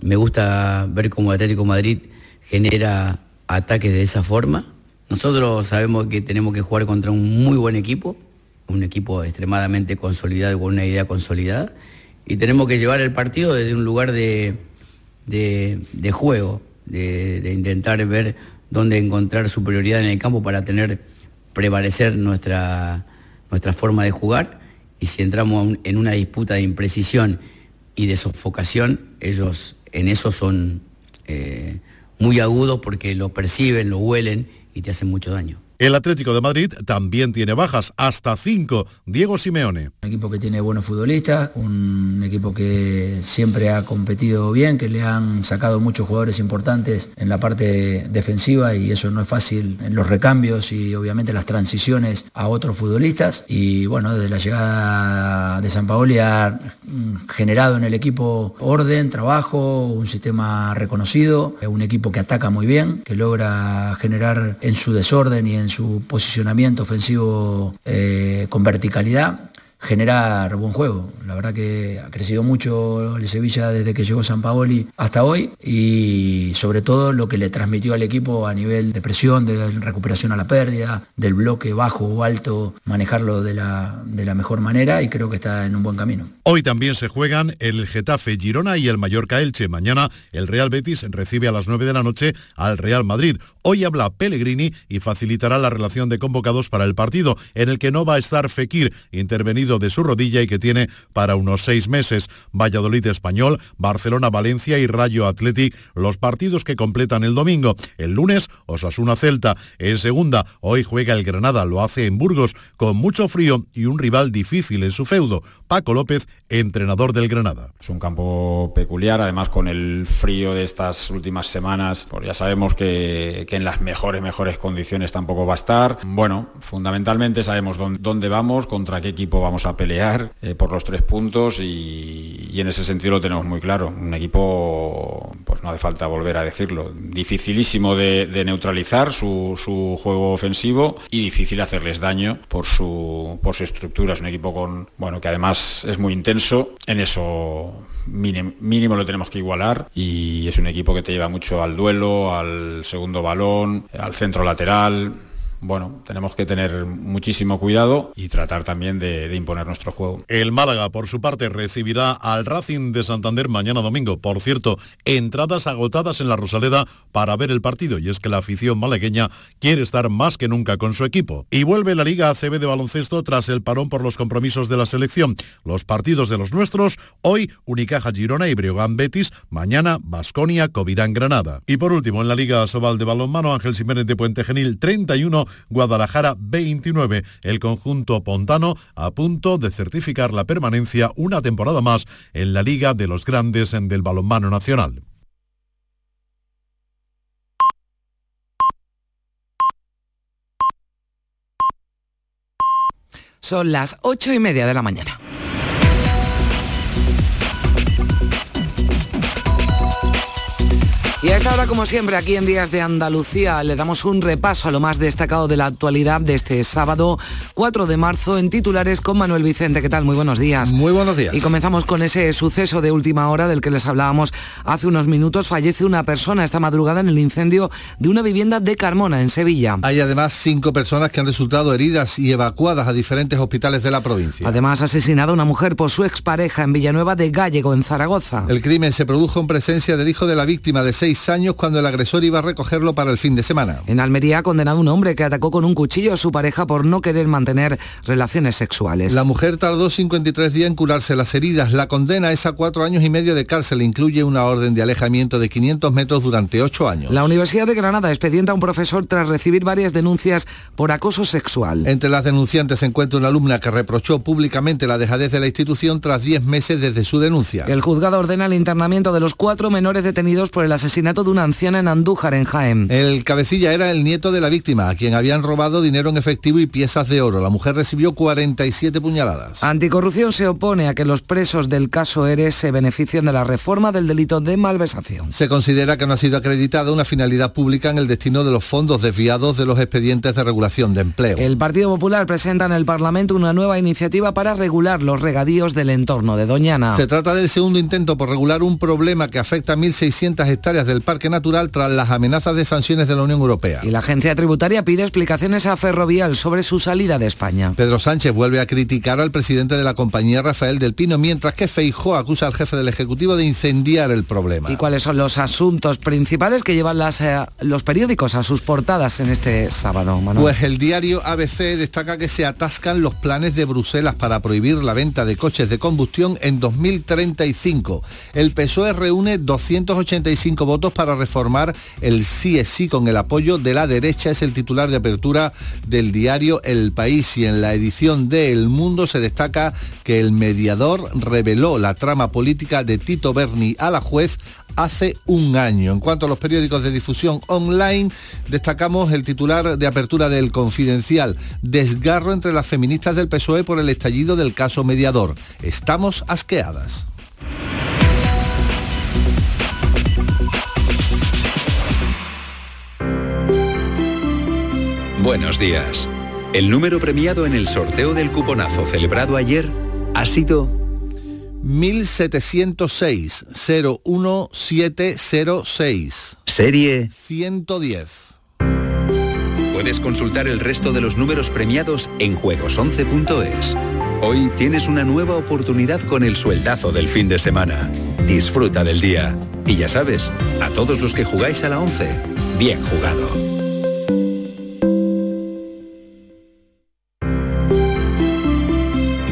[SPEAKER 32] me, gusta ver cómo el Atlético Madrid genera ataques de esa forma. Nosotros sabemos que tenemos que jugar contra un muy buen equipo, un equipo extremadamente consolidado con una idea consolidada, y tenemos que llevar el partido desde un lugar de, de, juego, de, de, intentar ver dónde encontrar superioridad en el campo para tener, prevalecer nuestra, nuestra forma de jugar, y si entramos en una disputa de imprecisión, y de sofocación, ellos en eso son eh, muy agudos porque lo perciben, lo huelen y te hacen mucho daño.
[SPEAKER 28] El Atlético de Madrid también tiene bajas, hasta cinco. Diego Simeone.
[SPEAKER 33] Un equipo que tiene buenos futbolistas, un equipo que siempre ha competido bien, que le han sacado muchos jugadores importantes en la parte defensiva y eso no es fácil en los recambios y obviamente las transiciones a otros futbolistas. Y bueno, desde la llegada de San Paoli ha generado en el equipo orden, trabajo, un sistema reconocido, un equipo que ataca muy bien, que logra generar en su desorden y en su posicionamiento ofensivo eh, con verticalidad, generar buen juego. La verdad que ha crecido mucho el Sevilla desde que llegó San Paoli hasta hoy y sobre todo lo que le transmitió al equipo a nivel de presión, de recuperación a la pérdida, del bloque bajo o alto, manejarlo de la, de la mejor manera y creo que está en un buen camino.
[SPEAKER 28] Hoy también se juegan el Getafe Girona y el Mallorca Elche. Mañana el Real Betis recibe a las 9 de la noche al Real Madrid. Hoy habla Pellegrini y facilitará la relación de convocados para el partido, en el que no va a estar Fekir, intervenido de su rodilla y que tiene para unos seis meses. Valladolid Español, Barcelona Valencia y Rayo Athletic, los partidos que completan el domingo. El lunes, Osasuna Celta. En segunda, hoy juega el Granada, lo hace en Burgos, con mucho frío y un rival difícil en su feudo. Paco López, entrenador del Granada.
[SPEAKER 34] Es un campo peculiar, además con el frío de estas últimas semanas, pues ya sabemos que, que en las mejores, mejores condiciones tampoco va a estar. Bueno, fundamentalmente sabemos dónde, dónde vamos, contra qué equipo vamos a pelear eh, por los tres puntos y, en ese sentido lo tenemos muy claro. Un equipo pues no hace falta volver a decirlo, dificilísimo de, neutralizar su, juego ofensivo y difícil hacerles daño por su, por su estructura. Es un equipo con, bueno, que además es muy intenso, en eso mínimo lo tenemos que igualar y es un equipo que te lleva mucho al duelo, al segundo balón, al centro lateral, bueno, tenemos que tener muchísimo cuidado y tratar también de, imponer nuestro juego.
[SPEAKER 28] El Málaga, por su parte, recibirá al Racing de Santander mañana domingo. Por cierto, entradas agotadas en la Rosaleda para ver el partido y es que la afición malagueña quiere estar más que nunca con su equipo. Y vuelve la Liga ACB de baloncesto tras el parón por los compromisos de la selección. Los partidos de los nuestros, hoy Unicaja Girona y Breogán Betis, mañana Basconia Covirán Granada. Y por último, en la Liga Sobal de balonmano, Ángel Jiménez de Puente Genil 31, Guadalajara 29. El conjunto pontano a punto de certificar la permanencia una temporada más en la Liga de los Grandes del Balonmano Nacional.
[SPEAKER 3] Son las ocho y media de la mañana. Y a esta hora, como siempre, aquí en Días de Andalucía, le damos un repaso a lo más destacado de la actualidad de este sábado 4 de marzo en titulares con Manuel Vicente. ¿Qué tal? Muy buenos días.
[SPEAKER 22] Muy buenos días.
[SPEAKER 3] Y comenzamos con ese suceso de última hora del que les hablábamos hace unos minutos. Fallece una persona esta madrugada en el incendio de una vivienda de Carmona, en Sevilla.
[SPEAKER 22] Hay además cinco personas que han resultado heridas y evacuadas a diferentes hospitales de la provincia.
[SPEAKER 3] Además, asesinada una mujer por su expareja en Villanueva de Gallego, en Zaragoza.
[SPEAKER 22] El crimen se produjo en presencia del hijo de la víctima de seis años cuando el agresor iba a recogerlo para el fin de semana.
[SPEAKER 3] En Almería ha condenado un hombre que atacó con un cuchillo a su pareja por no querer mantener relaciones sexuales.
[SPEAKER 22] La mujer tardó 53 días en curarse las heridas. La condena es a cuatro años y medio de cárcel. Incluye una orden de alejamiento de 500 metros durante ocho años.
[SPEAKER 3] La Universidad de Granada expedienta a un profesor tras recibir varias denuncias por acoso sexual.
[SPEAKER 22] Entre las denunciantes se encuentra una alumna que reprochó públicamente la dejadez de la institución tras 10 meses desde su denuncia.
[SPEAKER 3] El juzgado ordena el internamiento de los cuatro menores detenidos por el asesinato de una anciana en Andújar, en Jaén.
[SPEAKER 22] El cabecilla era el nieto de la víctima, a quien habían robado dinero en efectivo y piezas de oro. La mujer recibió 47 puñaladas.
[SPEAKER 3] Anticorrupción se opone a que los presos del caso Eres se beneficien de la reforma del delito de malversación.
[SPEAKER 22] Se considera que no ha sido acreditada una finalidad pública en el destino de los fondos desviados de los expedientes de regulación de empleo.
[SPEAKER 3] El Partido Popular presenta en el Parlamento una nueva iniciativa para regular los regadíos del entorno de Doñana.
[SPEAKER 22] Se trata del segundo intento por regular un problema que afecta a 1.600 hectáreas del Parque Natural tras las amenazas de sanciones de la Unión Europea.
[SPEAKER 3] Y la agencia tributaria pide explicaciones a Ferrovial sobre su salida de España.
[SPEAKER 22] Pedro Sánchez vuelve a criticar al presidente de la compañía Rafael del Pino, mientras que Feijó acusa al jefe del Ejecutivo de incendiar el problema.
[SPEAKER 3] ¿Y cuáles son los asuntos principales que llevan las, eh, los periódicos a sus portadas en este sábado,
[SPEAKER 22] Pues el diario ABC destaca que se atascan los planes de Bruselas para prohibir la venta de coches de combustión en 2035. El PSOE reúne 285 votos para reformar el sí sí con el apoyo de la derecha. Es el titular de apertura del diario El País y en la edición de El Mundo se destaca que el mediador reveló la trama política de Tito Berni a la juez hace un año. En cuanto a los periódicos de difusión online, destacamos el titular de apertura del Confidencial, desgarro entre las feministas del PSOE por el estallido del caso mediador. Estamos asqueadas.
[SPEAKER 35] Buenos días. El número premiado en el sorteo del cuponazo celebrado ayer ha sido
[SPEAKER 22] 1706 01706.
[SPEAKER 35] Serie
[SPEAKER 22] 110.
[SPEAKER 35] Puedes consultar el resto de los números premiados en juegos11.es. Hoy tienes una nueva oportunidad con el sueldazo del fin de semana. Disfruta del día. Y ya sabes, a todos los que jugáis a la 11, bien jugado.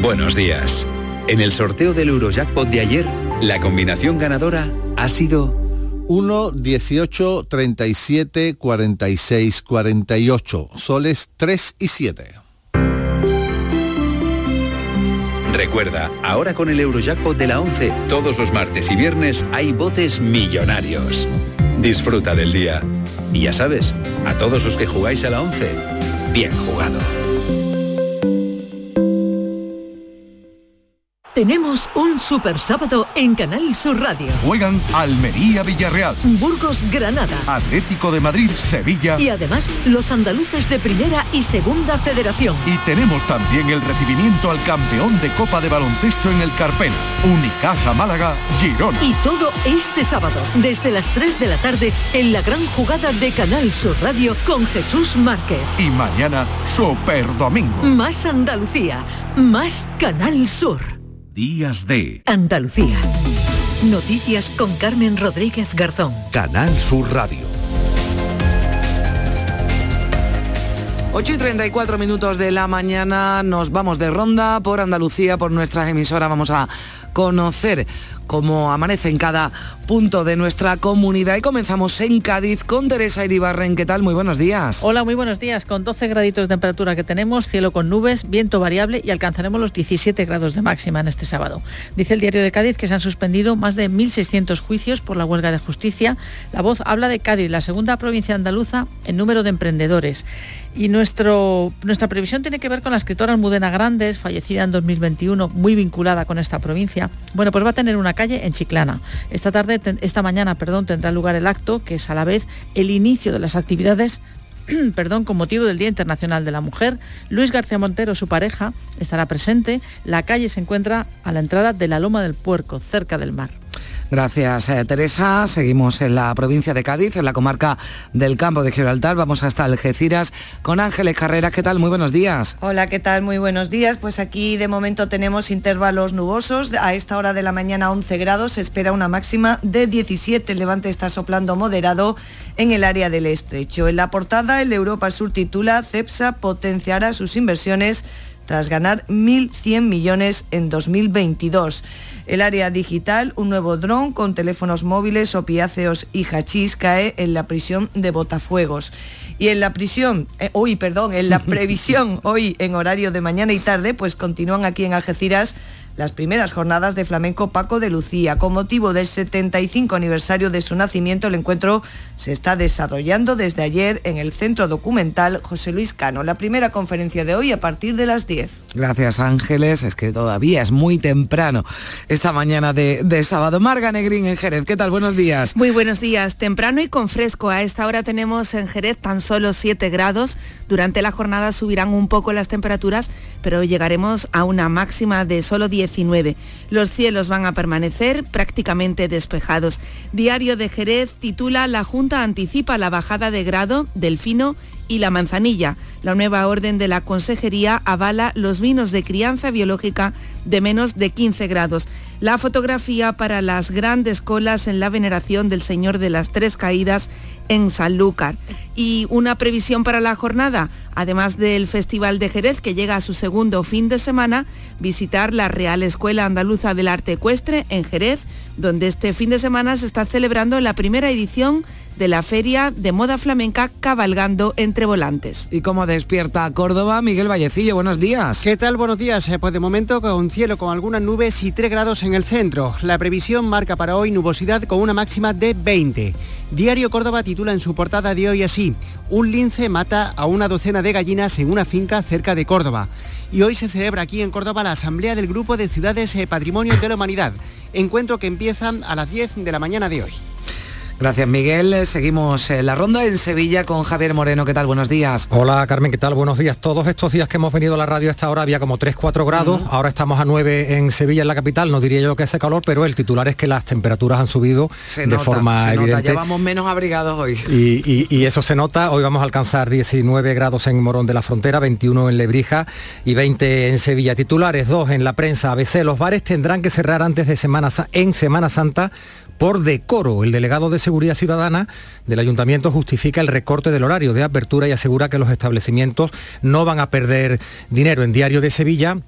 [SPEAKER 35] Buenos días. En el sorteo del Eurojackpot de ayer, la combinación ganadora ha sido
[SPEAKER 22] 1, 18, 37, 46, 48. Soles 3 y 7.
[SPEAKER 35] Recuerda, ahora con el Eurojackpot de la 11, todos los martes y viernes hay botes millonarios. Disfruta del día. Y ya sabes, a todos los que jugáis a la 11, bien jugado.
[SPEAKER 36] Tenemos un super sábado en Canal Sur Radio.
[SPEAKER 9] Juegan Almería Villarreal,
[SPEAKER 36] Burgos Granada,
[SPEAKER 9] Atlético de Madrid Sevilla
[SPEAKER 36] y además los andaluces de Primera y Segunda Federación.
[SPEAKER 9] Y tenemos también el recibimiento al campeón de Copa de Baloncesto en el Carpena, Unicaja Málaga Girona.
[SPEAKER 36] Y todo este sábado, desde las 3 de la tarde, en la gran jugada de Canal Sur Radio con Jesús Márquez.
[SPEAKER 9] Y mañana, Super Domingo.
[SPEAKER 36] Más Andalucía, más Canal Sur.
[SPEAKER 9] Días de
[SPEAKER 36] Andalucía. Noticias con Carmen Rodríguez Garzón.
[SPEAKER 9] Canal Sur Radio.
[SPEAKER 3] 8 y 34 minutos de la mañana nos vamos de ronda por Andalucía, por nuestras emisoras. Vamos a conocer cómo amanece en cada punto de nuestra comunidad y comenzamos en Cádiz con Teresa Iribarren. ¿Qué tal? Muy buenos días.
[SPEAKER 37] Hola, muy buenos días. Con 12 graditos de temperatura que tenemos, cielo con nubes, viento variable y alcanzaremos los 17 grados de máxima en este sábado. Dice el diario de Cádiz que se han suspendido más de 1.600 juicios por la huelga de justicia. La voz habla de Cádiz, la segunda provincia andaluza en número de emprendedores. Y nuestro, nuestra previsión tiene que ver con la escritora Almudena Grandes, fallecida en 2021, muy vinculada con esta provincia. Bueno, pues va a tener una calle en Chiclana. Esta tarde, esta mañana, perdón, tendrá lugar el acto, que es a la vez el inicio de las actividades perdón, con motivo del Día Internacional de la Mujer. Luis García Montero, su pareja, estará presente. La calle se encuentra a la entrada de la Loma del Puerco, cerca del mar.
[SPEAKER 3] Gracias, eh, Teresa. Seguimos en la provincia de Cádiz, en la comarca del Campo de Gibraltar. Vamos hasta Algeciras con Ángeles Carreras. ¿Qué tal? Muy buenos días.
[SPEAKER 38] Hola, ¿qué tal? Muy buenos días. Pues aquí de momento tenemos intervalos nubosos. A esta hora de la mañana 11 grados. Se espera una máxima de 17. El levante está soplando moderado en el área del estrecho. En la portada, el Europa Sur titula CEPSA potenciará sus inversiones tras ganar 1.100 millones en 2022. El área digital, un nuevo dron con teléfonos móviles, opiáceos y hachís cae en la prisión de Botafuegos. Y en la prisión, eh, hoy, perdón, en la previsión, hoy en horario de mañana y tarde, pues continúan aquí en Algeciras las primeras jornadas de flamenco Paco de Lucía. Con motivo del 75 aniversario de su nacimiento, el encuentro se está desarrollando desde ayer en el Centro Documental José Luis Cano. La primera conferencia de hoy a partir de las 10.
[SPEAKER 3] Gracias Ángeles, es que todavía es muy temprano esta mañana de, de sábado. Marga Negrín en Jerez, ¿qué tal? Buenos días.
[SPEAKER 39] Muy buenos días, temprano y con fresco. A esta hora tenemos en Jerez tan solo 7 grados. Durante la jornada subirán un poco las temperaturas, pero llegaremos a una máxima de solo 19. Los cielos van a permanecer prácticamente despejados. Diario de Jerez titula La Junta anticipa la bajada de grado del fino y la manzanilla. La nueva orden de la Consejería avala los vinos de crianza biológica de menos de 15 grados. La fotografía para las grandes colas en la veneración del Señor de las Tres Caídas en Sanlúcar. Y una previsión para la jornada, además del Festival de Jerez que llega a su segundo fin de semana, visitar la Real Escuela Andaluza del Arte Ecuestre en Jerez, donde este fin de semana se está celebrando la primera edición de la Feria de Moda Flamenca Cabalgando entre Volantes.
[SPEAKER 3] ¿Y cómo despierta Córdoba? Miguel Vallecillo, buenos días.
[SPEAKER 40] ¿Qué tal? Buenos días. Eh, Pues de momento con cielo con algunas nubes y 3 grados en el centro. La previsión marca para hoy nubosidad con una máxima de 20. Diario Córdoba titula en su portada de hoy así, un lince mata a una docena de gallinas en una finca cerca de Córdoba. Y hoy se celebra aquí en Córdoba la Asamblea del Grupo de Ciudades eh, Patrimonio de la Humanidad, encuentro que empieza a las 10 de la mañana de hoy.
[SPEAKER 3] Gracias Miguel. Seguimos en la ronda en Sevilla con Javier Moreno. ¿Qué tal? Buenos días.
[SPEAKER 41] Hola Carmen, ¿qué tal? Buenos días. Todos estos días que hemos venido a la radio a esta hora había como 3-4 grados. Ahora estamos a 9 en Sevilla, en la capital. No diría yo que hace calor, pero el titular es que las temperaturas han subido
[SPEAKER 3] Se
[SPEAKER 41] de
[SPEAKER 3] nota,
[SPEAKER 41] forma
[SPEAKER 3] se nota.
[SPEAKER 41] evidente.
[SPEAKER 3] Llevamos menos abrigados hoy.
[SPEAKER 41] Y, y- y eso se nota, hoy vamos a alcanzar 19 grados en Morón de la Frontera, 21 en Lebrija y 20 en Sevilla. Titulares, dos en la prensa, ABC, los bares tendrán que cerrar antes de Semana en Semana Santa por decoro. El delegado de Seguridad Ciudadana del Ayuntamiento justifica el recorte del horario de apertura y asegura que los establecimientos no van a perder dinero. En Diario de Sevilla,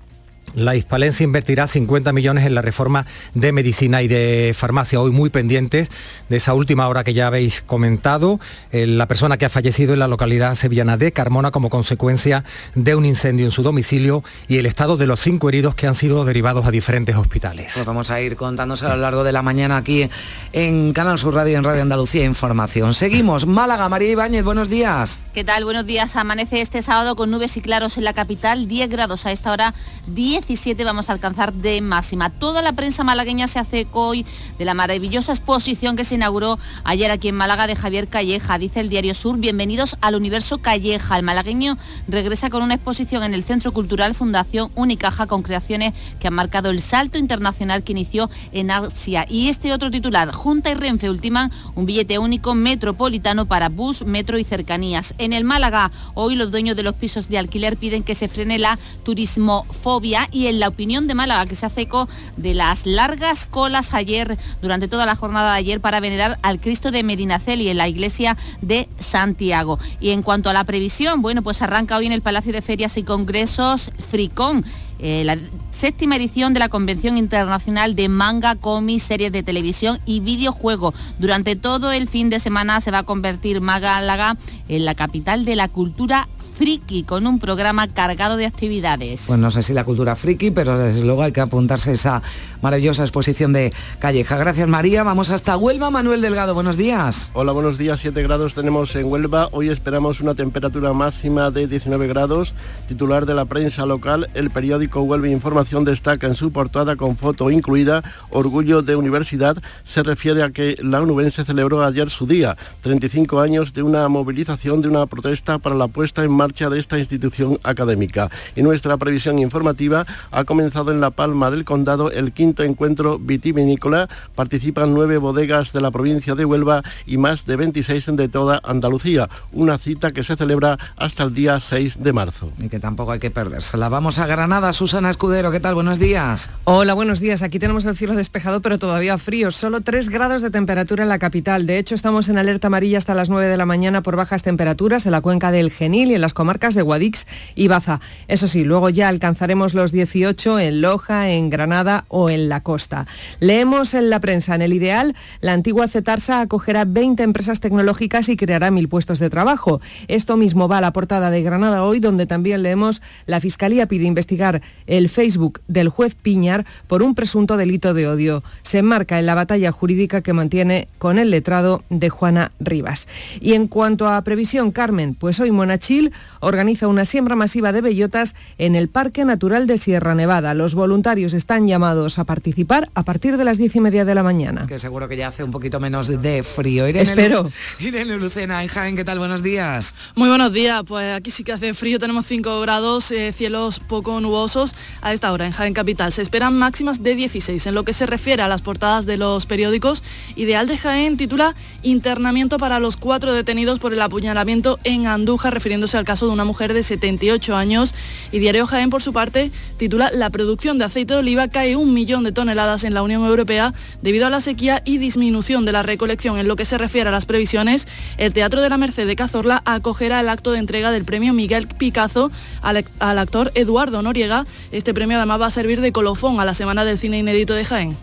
[SPEAKER 41] la Hispalense invertirá 50 millones en la reforma de medicina y de farmacia. Hoy muy pendientes de esa última hora que ya habéis comentado, eh, la persona que ha fallecido en la localidad sevillana de Carmona como consecuencia de un incendio en su domicilio y el estado de los cinco heridos que han sido derivados a diferentes hospitales.
[SPEAKER 3] Pues vamos a ir contándose a lo largo de la mañana aquí en Canal Sur Radio y en Radio Andalucía Información. Seguimos. Málaga, María Ibáñez, buenos días.
[SPEAKER 42] ¿Qué tal? Buenos días. Amanece este sábado con nubes y claros en la capital, 10 grados a esta hora, 10
[SPEAKER 43] 17 vamos a alcanzar de máxima. Toda la prensa malagueña se hace hoy de la maravillosa exposición que se inauguró ayer aquí en Málaga de Javier Calleja. Dice el Diario Sur, bienvenidos al universo Calleja. El malagueño regresa con una exposición en el Centro Cultural Fundación Unicaja con creaciones que han marcado el salto internacional que inició en Asia. Y este otro titular, Junta y Renfe ultiman un billete único metropolitano para bus, metro y cercanías. En el Málaga, hoy los dueños de los pisos de alquiler piden que se frene la turismofobia y en la opinión de Málaga, que se hace eco de las largas colas ayer, durante toda la jornada de ayer, para venerar al Cristo de Medinaceli en la iglesia de Santiago. Y en cuanto a la previsión, bueno, pues arranca hoy en el Palacio de Ferias y Congresos Fricón. Eh, la séptima edición de la Convención Internacional de Manga, Cómics, Series de Televisión y Videojuegos. Durante todo el fin de semana se va a convertir Málaga en la capital de la cultura friki con un programa cargado de actividades.
[SPEAKER 3] Pues no sé si la cultura friki, pero desde luego hay que apuntarse a esa maravillosa exposición de Calleja. Gracias María, vamos hasta Huelva. Manuel Delgado, buenos días.
[SPEAKER 44] Hola, buenos días. 7 grados tenemos en Huelva. Hoy esperamos una temperatura máxima de 19 grados. Titular de la prensa local, el periódico Huelva Información destaca en su portada con foto incluida Orgullo de Universidad. Se refiere a que la UNUBEN se celebró ayer su día, 35 años de una movilización, de una protesta para la puesta en marcha de esta institución académica. Y nuestra previsión informativa ha comenzado en La Palma del Condado el quinto encuentro vitivinícola. Participan nueve bodegas de la provincia de Huelva y más de 26 de toda Andalucía. Una cita que se celebra hasta el día 6 de marzo.
[SPEAKER 3] Y que tampoco hay que perdérsela. Vamos a Granada. Susana Escudero, ¿qué tal? Buenos días.
[SPEAKER 45] Hola, buenos días. Aquí tenemos el cielo despejado, pero todavía frío. Solo 3 grados de temperatura en la capital. De hecho, estamos en alerta amarilla hasta las 9 de la mañana por bajas temperaturas en la cuenca del Genil y en las comarcas de Guadix y Baza. Eso sí, luego ya alcanzaremos los 18 en Loja, en Granada o en la costa. Leemos en la prensa, en el ideal, la antigua Cetarsa acogerá 20 empresas tecnológicas y creará mil puestos de trabajo. Esto mismo va a la portada de Granada hoy, donde también leemos la Fiscalía pide investigar el Facebook del juez Piñar por un presunto delito de odio. Se enmarca en la batalla jurídica que mantiene con el letrado de Juana Rivas. Y en cuanto a previsión, Carmen, pues hoy Monachil organiza una siembra masiva de bellotas en el Parque Natural de Sierra Nevada. Los voluntarios están llamados a participar a partir de las diez y media de la mañana.
[SPEAKER 3] Que seguro que ya hace un poquito menos de frío. Irene
[SPEAKER 45] Espero.
[SPEAKER 3] Irene Lucena, en Jaén, ¿qué tal? Buenos días.
[SPEAKER 46] Muy buenos días, pues aquí sí que hace frío, tenemos 5 grados, eh, cielos poco nubosos a esta hora en Jaén Capital. Se esperan máximas de 16. En lo que se refiere a las portadas de los periódicos, Ideal de Jaén titula Internamiento para los cuatro detenidos por el apuñalamiento en Andújar, refiriéndose al caso de una mujer de 78 años. Y Diario Jaén, por su parte, titula La producción de aceite de oliva cae un millón de toneladas en la Unión Europea debido a la sequía y disminución de la recolección. En lo que se refiere a las previsiones, el Teatro de la Merced de Cazorla acogerá el acto de entrega del premio Miguel Picazo al, al actor Eduardo Noriega. Este premio además va a servir de colofón a la Semana del Cine Inédito de Jaén.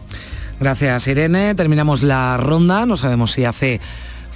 [SPEAKER 3] Gracias, Irene. Terminamos la ronda. No sabemos si hace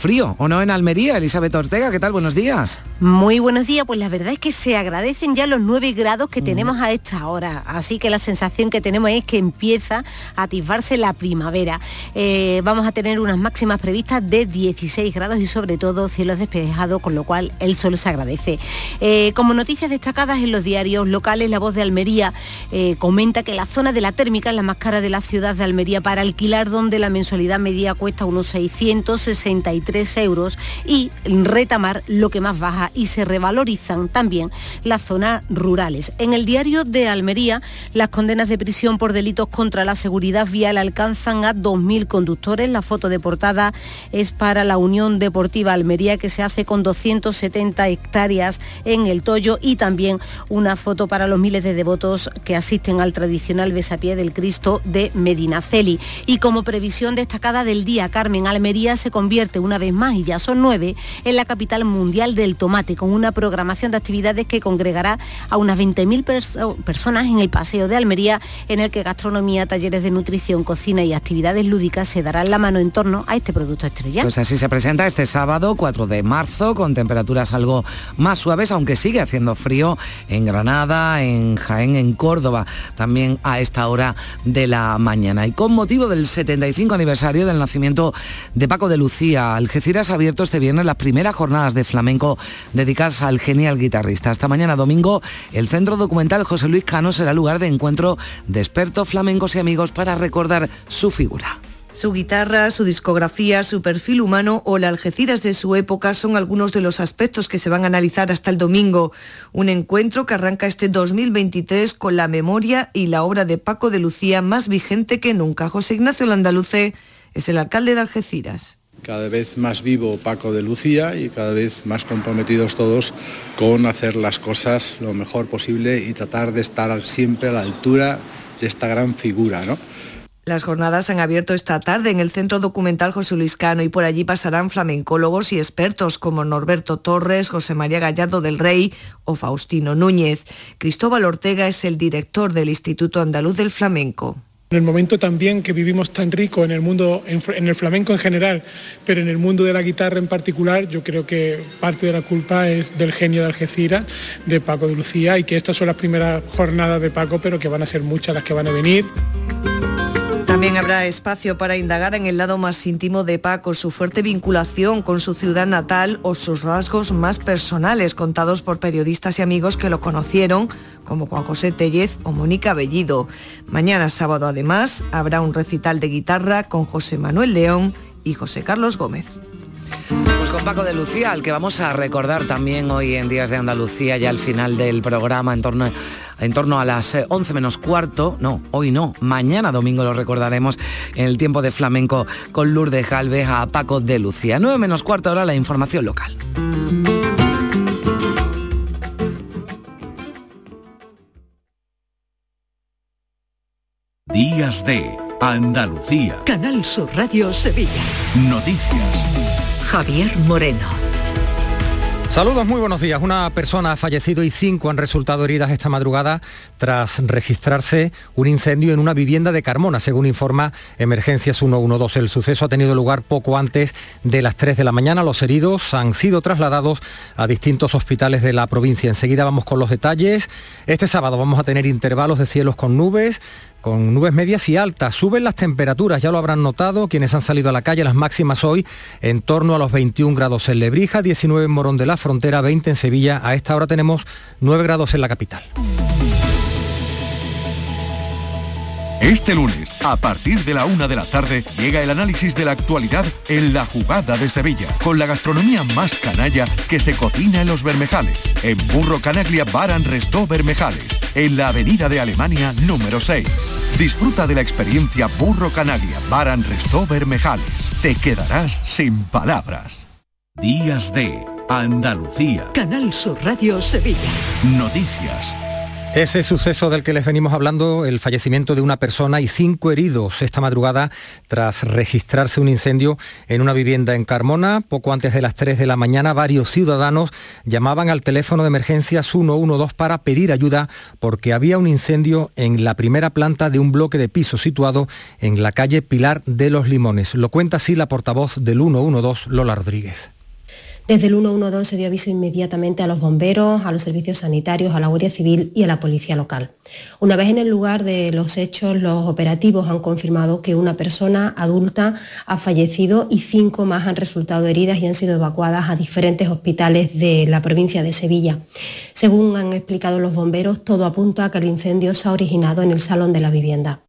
[SPEAKER 3] frío o no en Almería. Elizabeth Ortega, ¿qué tal? Buenos días.
[SPEAKER 47] Muy buenos días, pues la verdad es que se agradecen ya los 9 grados que tenemos a esta hora, así que la sensación que tenemos es que empieza a atisbarse la primavera. Eh, vamos a tener unas máximas previstas de 16 grados y sobre todo cielos despejados, con lo cual el sol se agradece. Eh, como noticias destacadas en los diarios locales, La Voz de Almería eh, comenta que la zona de la térmica es la más cara de la ciudad de Almería para alquilar, donde la mensualidad media cuesta unos 663 euros y retamar lo que más baja y se revalorizan también las zonas rurales. En el diario de Almería, las condenas de prisión por delitos contra la seguridad vial alcanzan a 2.000 conductores. La foto de portada es para la Unión Deportiva Almería que se hace con 270 hectáreas en el Toyo y también una foto para los miles de devotos que asisten al tradicional besapié del Cristo de Medinaceli. Y como previsión destacada del día, Carmen Almería se convierte una vez más, y ya son nueve, en la capital mundial del tomate con una programación de actividades que congregará a unas 20.000 perso personas en el Paseo de Almería, en el que gastronomía, talleres de nutrición, cocina y actividades lúdicas se darán la mano en torno a este producto estrella.
[SPEAKER 3] Pues así se presenta este sábado 4 de marzo con temperaturas algo más suaves, aunque sigue haciendo frío en Granada, en Jaén, en Córdoba, también a esta hora de la mañana. Y con motivo del 75 aniversario del nacimiento de Paco de Lucía, Algeciras ha abierto este viernes las primeras jornadas de flamenco dedicadas al genial guitarrista. Hasta mañana domingo, el Centro Documental José Luis Cano será lugar de encuentro de expertos flamencos y amigos para recordar su figura.
[SPEAKER 38] Su guitarra, su discografía, su perfil humano o la Algeciras de su época son algunos de los aspectos que se van a analizar hasta el domingo. Un encuentro que arranca este 2023 con la memoria y la obra de Paco de Lucía más vigente que nunca. José Ignacio Landaluce es el alcalde de Algeciras
[SPEAKER 48] cada vez más vivo Paco de Lucía y cada vez más comprometidos todos con hacer las cosas lo mejor posible y tratar de estar siempre a la altura de esta gran figura. ¿no?
[SPEAKER 38] Las jornadas han abierto esta tarde en el Centro Documental José Luis Cano y por allí pasarán flamencólogos y expertos como Norberto Torres, José María Gallardo del Rey o Faustino Núñez. Cristóbal Ortega es el director del Instituto Andaluz del Flamenco.
[SPEAKER 49] En el momento también que vivimos tan rico en el mundo, en, el flamenco en general, pero en el mundo de la guitarra en particular, yo creo que parte de la culpa es del genio de Algeciras, de Paco de Lucía, y que estas son las primeras jornadas de Paco, pero que van a ser muchas las que van a venir.
[SPEAKER 38] También habrá espacio para indagar en el lado más íntimo de Paco, su fuerte vinculación con su ciudad natal o sus rasgos más personales contados por periodistas y amigos que lo conocieron, como Juan José Tellez o Mónica Bellido. Mañana sábado además habrá un recital de guitarra con José Manuel León y José Carlos Gómez.
[SPEAKER 3] Pues con Paco de Lucía, al que vamos a recordar también hoy en Días de Andalucía, ya al final del programa, en torno, en torno a las 11 eh, menos cuarto, no, hoy no, mañana domingo lo recordaremos en el tiempo de flamenco con Lourdes Galvez a Paco de Lucía. 9 menos cuarto ahora la información local.
[SPEAKER 9] Días de Andalucía.
[SPEAKER 36] Canal Sur Radio Sevilla.
[SPEAKER 9] Noticias.
[SPEAKER 36] Javier Moreno.
[SPEAKER 41] Saludos, muy buenos días. Una persona ha fallecido y cinco han resultado heridas esta madrugada tras registrarse un incendio en una vivienda de Carmona, según informa Emergencias 112. El suceso ha tenido lugar poco antes de las 3 de la mañana. Los heridos han sido trasladados a distintos hospitales de la provincia. Enseguida vamos con los detalles. Este sábado vamos a tener intervalos de cielos con nubes, con nubes medias y altas. Suben las temperaturas, ya lo habrán notado quienes han salido a la calle, las máximas hoy en torno a los 21 grados en Lebrija, 19 en Morón de la Frontera, 20 en Sevilla. A esta hora tenemos 9 grados en la capital.
[SPEAKER 9] Este lunes, a partir de la una de la tarde, llega el análisis de la actualidad en la jugada de Sevilla, con la gastronomía más canalla que se cocina en los Bermejales, en Burro Canaglia Baran Restó Bermejales, en la avenida de Alemania número 6. Disfruta de la experiencia Burro Canaglia Baran Restó Bermejales. Te quedarás sin palabras. Días de Andalucía.
[SPEAKER 36] Canal Sur Radio Sevilla.
[SPEAKER 9] Noticias
[SPEAKER 41] ese suceso del que les venimos hablando, el fallecimiento de una persona y cinco heridos esta madrugada tras registrarse un incendio en una vivienda en Carmona. Poco antes de las 3 de la mañana, varios ciudadanos llamaban al teléfono de emergencias 112 para pedir ayuda porque había un incendio en la primera planta de un bloque de piso situado en la calle Pilar de los Limones. Lo cuenta así la portavoz del 112, Lola Rodríguez.
[SPEAKER 50] Desde el 112 se dio aviso inmediatamente a los bomberos, a los servicios sanitarios, a la Guardia Civil y a la policía local. Una vez en el lugar de los hechos, los operativos han confirmado que una persona adulta ha fallecido y cinco más han resultado heridas y han sido evacuadas a diferentes hospitales de la provincia de Sevilla. Según han explicado los bomberos, todo apunta a que el incendio se ha originado en el salón de la vivienda.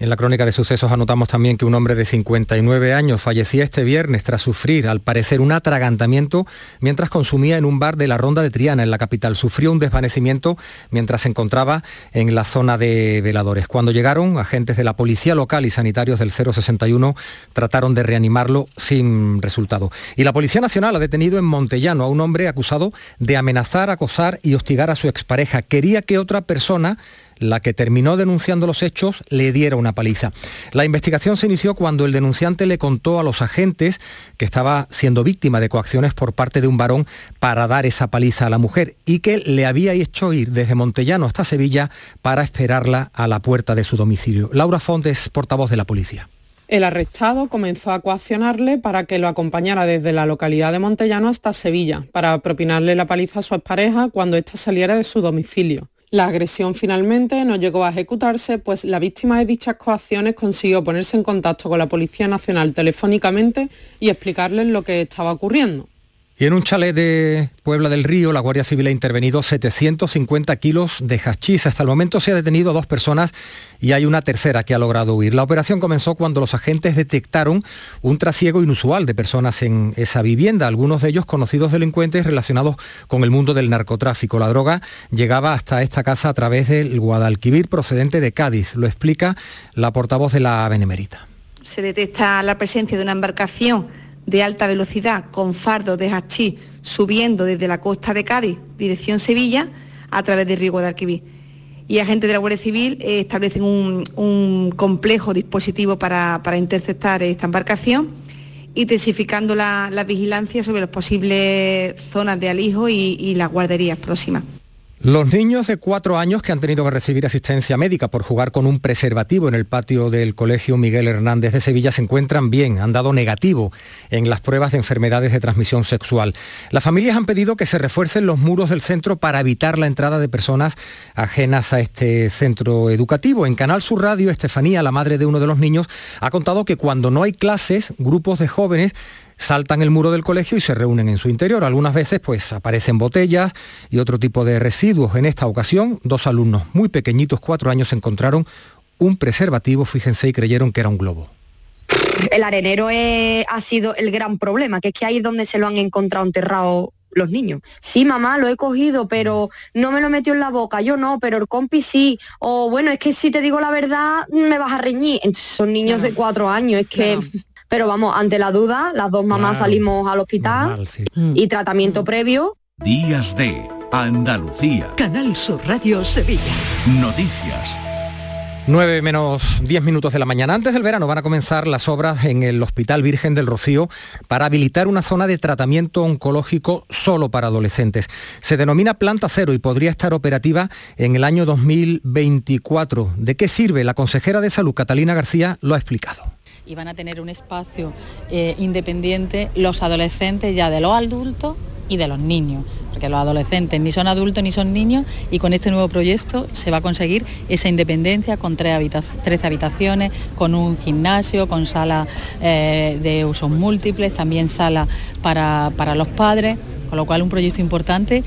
[SPEAKER 41] En la crónica de sucesos anotamos también que un hombre de 59 años fallecía este viernes tras sufrir, al parecer, un atragantamiento mientras consumía en un bar de la Ronda de Triana, en la capital. Sufrió un desvanecimiento mientras se encontraba en la zona de veladores. Cuando llegaron, agentes de la policía local y sanitarios del 061 trataron de reanimarlo sin resultado. Y la Policía Nacional ha detenido en Montellano a un hombre acusado de amenazar, acosar y hostigar a su expareja. Quería que otra persona la que terminó denunciando los hechos le diera una paliza. La investigación se inició cuando el denunciante le contó a los agentes que estaba siendo víctima de coacciones por parte de un varón para dar esa paliza a la mujer y que le había hecho ir desde Montellano hasta Sevilla para esperarla a la puerta de su domicilio. Laura Fontes, portavoz de la policía.
[SPEAKER 51] El arrestado comenzó a coaccionarle para que lo acompañara desde la localidad de Montellano hasta Sevilla, para propinarle la paliza a su expareja cuando ésta saliera de su domicilio
[SPEAKER 52] La agresión finalmente no llegó a ejecutarse, pues la víctima de dichas coacciones consiguió ponerse en contacto con la Policía Nacional telefónicamente y explicarles lo que estaba ocurriendo.
[SPEAKER 41] Y en un chalet de Puebla del Río, la Guardia Civil ha intervenido 750 kilos de hachís. Hasta el momento se ha detenido a dos personas y hay una tercera que ha logrado huir. La operación comenzó cuando los agentes detectaron un trasiego inusual de personas en esa vivienda, algunos de ellos conocidos delincuentes relacionados con el mundo del narcotráfico. La droga llegaba hasta esta casa a través del Guadalquivir procedente de Cádiz. Lo explica la portavoz de la Benemérita.
[SPEAKER 53] Se detecta la presencia de una embarcación de alta velocidad con fardos de hachís subiendo desde la costa de Cádiz, dirección Sevilla, a través del río Guadalquivir. Y agentes de la Guardia Civil eh, establecen un, complejo dispositivo para, interceptar esta embarcación, intensificando la, vigilancia sobre las posibles zonas de alijo y las guarderías próximas.
[SPEAKER 41] Los niños de cuatro años que han tenido que recibir asistencia médica por jugar con un preservativo en el patio del Colegio Miguel Hernández de Sevilla se encuentran bien, han dado negativo en las pruebas de enfermedades de transmisión sexual. Las familias han pedido que se refuercen los muros del centro para evitar la entrada de personas ajenas a este centro educativo. En Canal Sur Radio, Estefanía, la madre de uno de los niños, ha contado que cuando no hay clases, grupos de jóvenes saltan el muro del colegio y se reúnen en su interior. Algunas veces pues aparecen botellas y otro tipo de residuos. En esta ocasión, dos alumnos muy pequeñitos, cuatro años, encontraron un preservativo, fíjense, y creyeron que era un globo.
[SPEAKER 50] El arenero ha sido el gran problema, que es que ahí es donde se lo han encontrado enterrado los niños. Sí, mamá, lo he cogido, pero no me lo metió en la boca, yo no, pero el compi sí. O bueno, es que si te digo la verdad, me vas a reñir. son niños de cuatro años, es que pero vamos, ante la duda, las dos mamás salimos al hospital y tratamiento mm. previo.
[SPEAKER 9] Días de Andalucía.
[SPEAKER 8] Canal Sur Radio Sevilla.
[SPEAKER 9] Noticias.
[SPEAKER 41] 9 menos 10 minutos de la mañana. Antes del verano van a comenzar las obras en el Hospital Virgen del Rocío para habilitar una zona de tratamiento oncológico solo para adolescentes. Se denomina planta cero y podría estar operativa en el año 2024. ¿De qué sirve? La consejera de salud, Catalina García, lo ha explicado
[SPEAKER 37] y van a tener un espacio eh, independiente los adolescentes ya de los adultos y de los niños, porque los adolescentes ni son adultos ni son niños y con este nuevo proyecto se va a conseguir esa independencia con tres, habitaciones, con un gimnasio, con sala eh, de usos múltiples, también sala para, para los padres, con lo cual un proyecto importante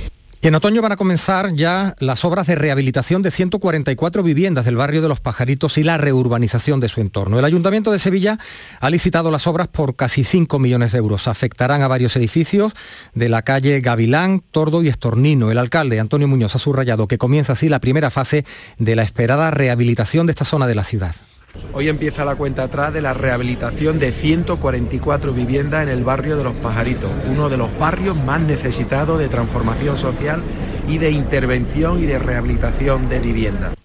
[SPEAKER 41] en otoño van a comenzar ya las obras de rehabilitación de 144 viviendas del barrio de Los Pajaritos y la reurbanización de su entorno. El Ayuntamiento de Sevilla ha licitado las obras por casi 5 millones de euros. Afectarán a varios edificios de la calle Gavilán, Tordo y Estornino. El alcalde Antonio Muñoz ha subrayado que comienza así la primera fase de la esperada rehabilitación de esta zona de la ciudad.
[SPEAKER 33] Hoy empieza la cuenta atrás de la rehabilitación de 144 viviendas en el barrio de Los Pajaritos, uno de los barrios más necesitados de transformación social y de intervención y de rehabilitación de viviendas.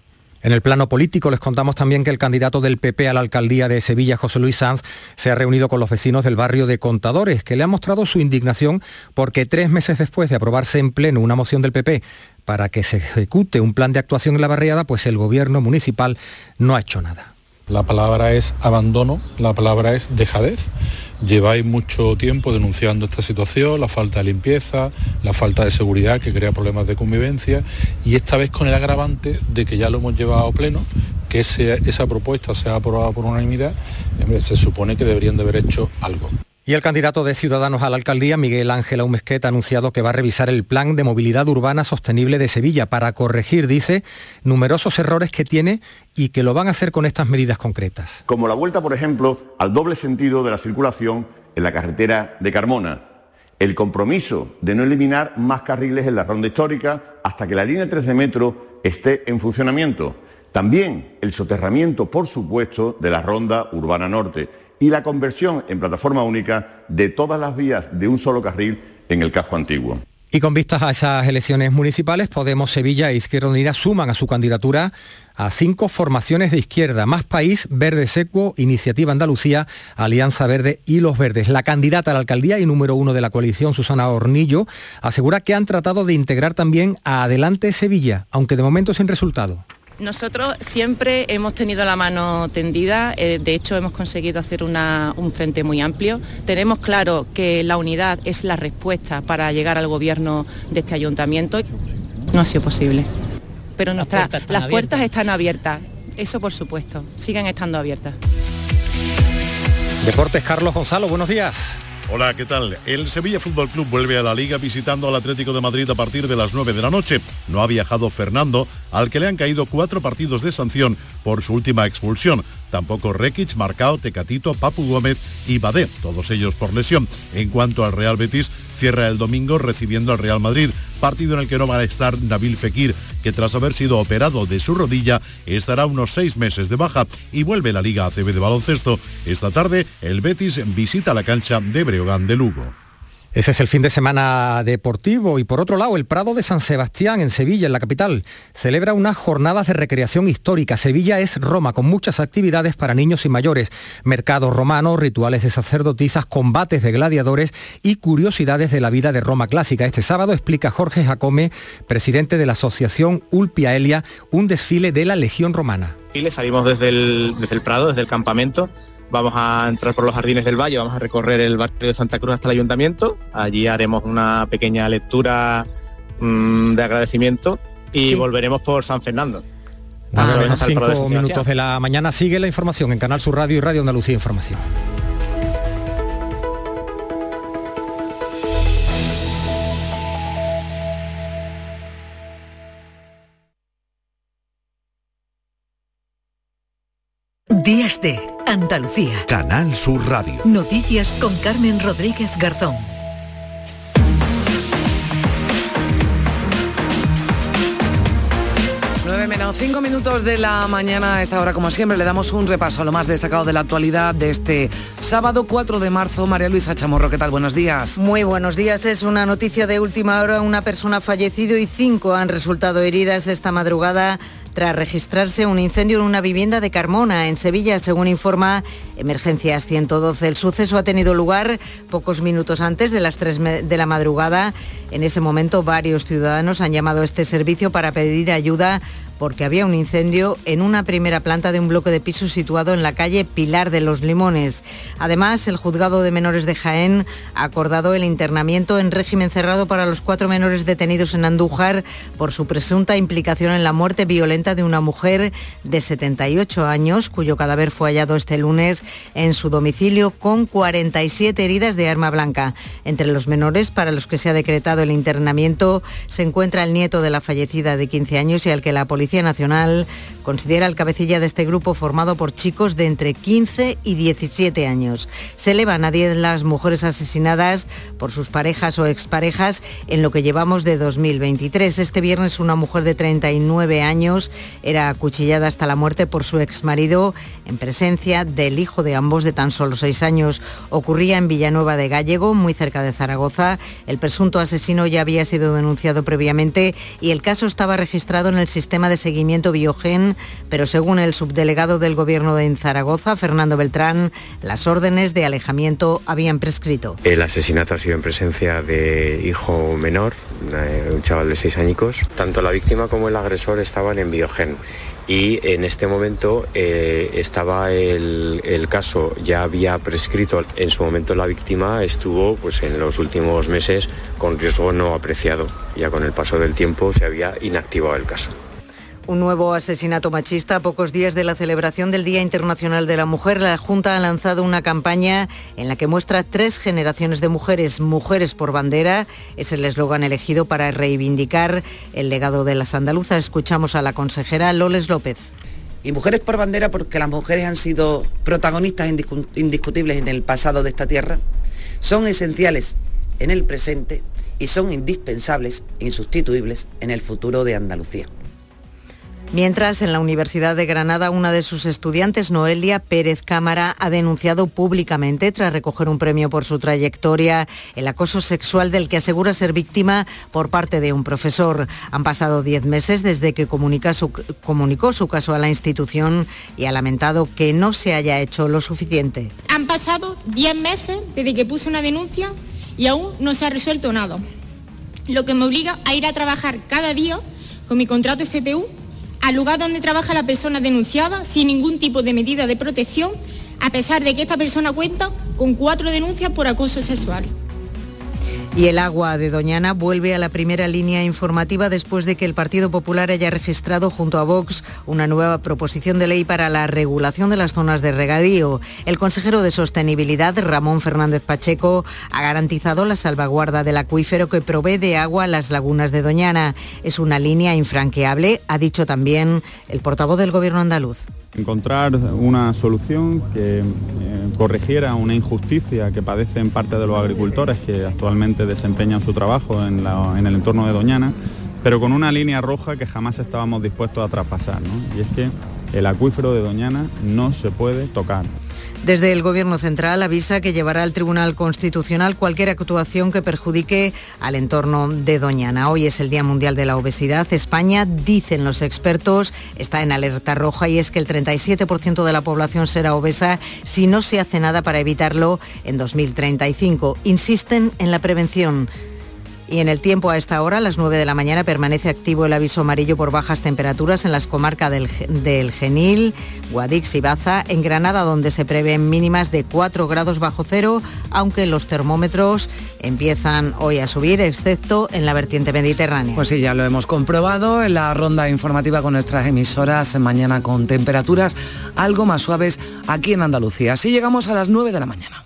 [SPEAKER 41] En el plano político les contamos también que el candidato del PP a la alcaldía de Sevilla, José Luis Sanz, se ha reunido con los vecinos del barrio de Contadores, que le han mostrado su indignación porque tres meses después de aprobarse en pleno una moción del PP para que se ejecute un plan de actuación en la barriada, pues el gobierno municipal no ha hecho nada.
[SPEAKER 54] La palabra es abandono, la palabra es dejadez. Lleváis mucho tiempo denunciando esta situación, la falta de limpieza, la falta de seguridad que crea problemas de convivencia y esta vez con el agravante de que ya lo hemos llevado a pleno, que esa propuesta se ha aprobado por unanimidad, se supone que deberían de haber hecho algo.
[SPEAKER 41] Y el candidato de Ciudadanos a la alcaldía, Miguel Ángel Aumesquet, ha anunciado que va a revisar el plan de movilidad urbana sostenible de Sevilla para corregir, dice, numerosos errores que tiene y que lo van a hacer con estas medidas concretas.
[SPEAKER 55] Como la vuelta, por ejemplo, al doble sentido de la circulación en la carretera de Carmona. El compromiso de no eliminar más carriles en la ronda histórica hasta que la línea 3 de metro esté en funcionamiento. También el soterramiento, por supuesto, de la ronda urbana norte y la conversión en plataforma única de todas las vías de un solo carril en el casco antiguo.
[SPEAKER 41] Y con vistas a esas elecciones municipales, Podemos, Sevilla e Izquierda Unida suman a su candidatura a cinco formaciones de izquierda, Más País, Verde Secuo, Iniciativa Andalucía, Alianza Verde y Los Verdes. La candidata a la alcaldía y número uno de la coalición, Susana Hornillo, asegura que han tratado de integrar también a Adelante Sevilla, aunque de momento sin resultado.
[SPEAKER 37] Nosotros siempre hemos tenido la mano tendida, eh, de hecho hemos conseguido hacer un frente muy amplio. Tenemos claro que la unidad es la respuesta para llegar al gobierno de este ayuntamiento. No ha sido posible. pero nuestras
[SPEAKER 50] puertas están
[SPEAKER 37] las puertas
[SPEAKER 50] abiertas.
[SPEAKER 37] están abiertas. Eso por supuesto, sigan estando abiertas.
[SPEAKER 41] Deportes Carlos Gonzalo, buenos días.
[SPEAKER 28] Hola, ¿qué tal? El Sevilla Fútbol Club vuelve a la Liga visitando al Atlético de Madrid a partir de las 9 de la noche. No ha viajado Fernando, al que le han caído cuatro partidos de sanción por su última expulsión. Tampoco Rekic, Marcao, Tecatito, Papu Gómez y Badé, todos ellos por lesión. En cuanto al Real Betis, cierra el domingo recibiendo al Real Madrid, partido en el que no va a estar Nabil Fekir, que tras haber sido operado de su rodilla estará unos seis meses de baja y vuelve la Liga ACB de baloncesto. Esta tarde el Betis visita la cancha de Breogán de Lugo.
[SPEAKER 41] Ese es el fin de semana deportivo y por otro lado el Prado de San Sebastián en Sevilla, en la capital, celebra unas jornadas de recreación histórica. Sevilla es Roma con muchas actividades para niños y mayores, mercados romanos, rituales de sacerdotisas, combates de gladiadores y curiosidades de la vida de Roma clásica. Este sábado explica Jorge Jacome, presidente de la asociación Ulpia Elia, un desfile de la Legión Romana.
[SPEAKER 33] Salimos desde el, desde el Prado, desde el campamento, vamos a entrar por los jardines del valle, vamos a recorrer el barrio de Santa Cruz hasta el ayuntamiento, allí haremos una pequeña lectura mm, de agradecimiento y volveremos por San Fernando. Otra vez
[SPEAKER 41] menos cinco minutos de la mañana sigue la información en Canal Sur Radio y Radio Andalucía Información.
[SPEAKER 8] Días de Andalucía.
[SPEAKER 9] Canal Sur Radio.
[SPEAKER 8] Noticias con Carmen Rodríguez Garzón.
[SPEAKER 3] 9 menos 5 minutos de la mañana a esta hora, como siempre, le damos un repaso a lo más destacado de la actualidad de este sábado 4 de marzo. María Luisa Chamorro, ¿qué tal? Buenos días.
[SPEAKER 10] Muy buenos días. Es una noticia de última hora. Una persona ha fallecido y cinco han resultado heridas esta madrugada tras registrarse un incendio en una vivienda de Carmona, en Sevilla, según informa Emergencias 112. El suceso ha tenido lugar pocos minutos antes de las 3 me- de la madrugada. En ese momento, varios ciudadanos han llamado a este servicio para pedir ayuda porque había un incendio en una primera planta de un bloque de pisos situado en la calle Pilar de los Limones. Además, el juzgado de menores de Jaén ha acordado el internamiento en régimen cerrado para los cuatro menores detenidos en Andújar por su presunta implicación en la muerte violenta de una mujer de 78 años, cuyo cadáver fue hallado este lunes en su domicilio con 47 heridas de arma blanca. Entre los menores para los que se ha decretado el internamiento se encuentra el nieto de la fallecida de 15 años y al que la Policía Nacional considera el cabecilla de este grupo formado por chicos de entre 15 y 17 años. Se elevan a 10 las mujeres asesinadas por sus parejas o exparejas en lo que llevamos de 2023. Este viernes una mujer de 39 años era acuchillada hasta la muerte por su exmarido en presencia del hijo de ambos de tan solo 6 años. Ocurría en Villanueva de Gallego, muy cerca de Zaragoza. El presunto asesino ya había sido denunciado previamente y el caso estaba registrado en el sistema de seguimiento Biogen, pero según el subdelegado del Gobierno de Zaragoza, Fernando Beltrán, las órdenes de alejamiento habían prescrito.
[SPEAKER 4] El asesinato ha sido en presencia de hijo menor, eh, un chaval de seis añicos. Tanto la víctima como el agresor estaban en Biogen. Y en este momento eh, estaba el, el caso, ya había prescrito. En su momento la víctima estuvo pues, en los últimos meses con riesgo no apreciado. Ya con el paso del tiempo se había inactivado el caso.
[SPEAKER 10] Un nuevo asesinato machista a pocos días de la celebración del Día Internacional de la Mujer. La Junta ha lanzado una campaña en la que muestra tres generaciones de mujeres. Mujeres por bandera es el eslogan elegido para reivindicar el legado de las andaluzas. Escuchamos a la consejera Loles López.
[SPEAKER 13] Y mujeres por bandera porque las mujeres han sido protagonistas indiscu- indiscutibles en el pasado de esta tierra, son esenciales en el presente y son indispensables, insustituibles en el futuro de Andalucía.
[SPEAKER 10] Mientras, en la Universidad de Granada, una de sus estudiantes, Noelia Pérez Cámara, ha denunciado públicamente, tras recoger un premio por su trayectoria, el acoso sexual del que asegura ser víctima por parte de un profesor. Han pasado diez meses desde que comunicó su caso a la institución y ha lamentado que no se haya hecho lo suficiente.
[SPEAKER 6] Han pasado 10 meses desde que puse una denuncia y aún no se ha resuelto nada. Lo que me obliga a ir a trabajar cada día con mi contrato CPU al lugar donde trabaja la persona denunciada sin ningún tipo de medida de protección, a pesar de que esta persona cuenta con cuatro denuncias por acoso sexual.
[SPEAKER 10] Y el agua de Doñana vuelve a la primera línea informativa después de que el Partido Popular haya registrado junto a Vox una nueva proposición de ley para la regulación de las zonas de regadío. El consejero de Sostenibilidad, Ramón Fernández Pacheco, ha garantizado la salvaguarda del acuífero que provee de agua a las lagunas de Doñana. Es una línea infranqueable, ha dicho también el portavoz del Gobierno andaluz
[SPEAKER 7] encontrar una solución que eh, corrigiera una injusticia que padecen parte de los agricultores que actualmente desempeñan su trabajo en, el entorno de Doñana, pero con una línea roja que jamás estábamos dispuestos a traspasar, y es que el acuífero de Doñana no se puede tocar.
[SPEAKER 10] Desde el Gobierno Central avisa que llevará al Tribunal Constitucional cualquier actuación que perjudique al entorno de Doñana. Hoy es el Día Mundial de la Obesidad. España, dicen los expertos, está en alerta roja y es que el 37% de la población será obesa si no se hace nada para evitarlo en 2035. Insisten en la prevención. Y en el tiempo a esta hora, a las 9 de la mañana, permanece activo el aviso amarillo por bajas temperaturas en las comarcas del, del, Genil, Guadix y Baza. En Granada, donde se prevén mínimas de 4 grados bajo cero, aunque los termómetros empiezan hoy a subir, excepto en la vertiente mediterránea.
[SPEAKER 3] Pues sí, ya lo hemos comprobado en la ronda informativa con nuestras emisoras, mañana con temperaturas algo más suaves aquí en Andalucía. Así llegamos a las 9 de la mañana.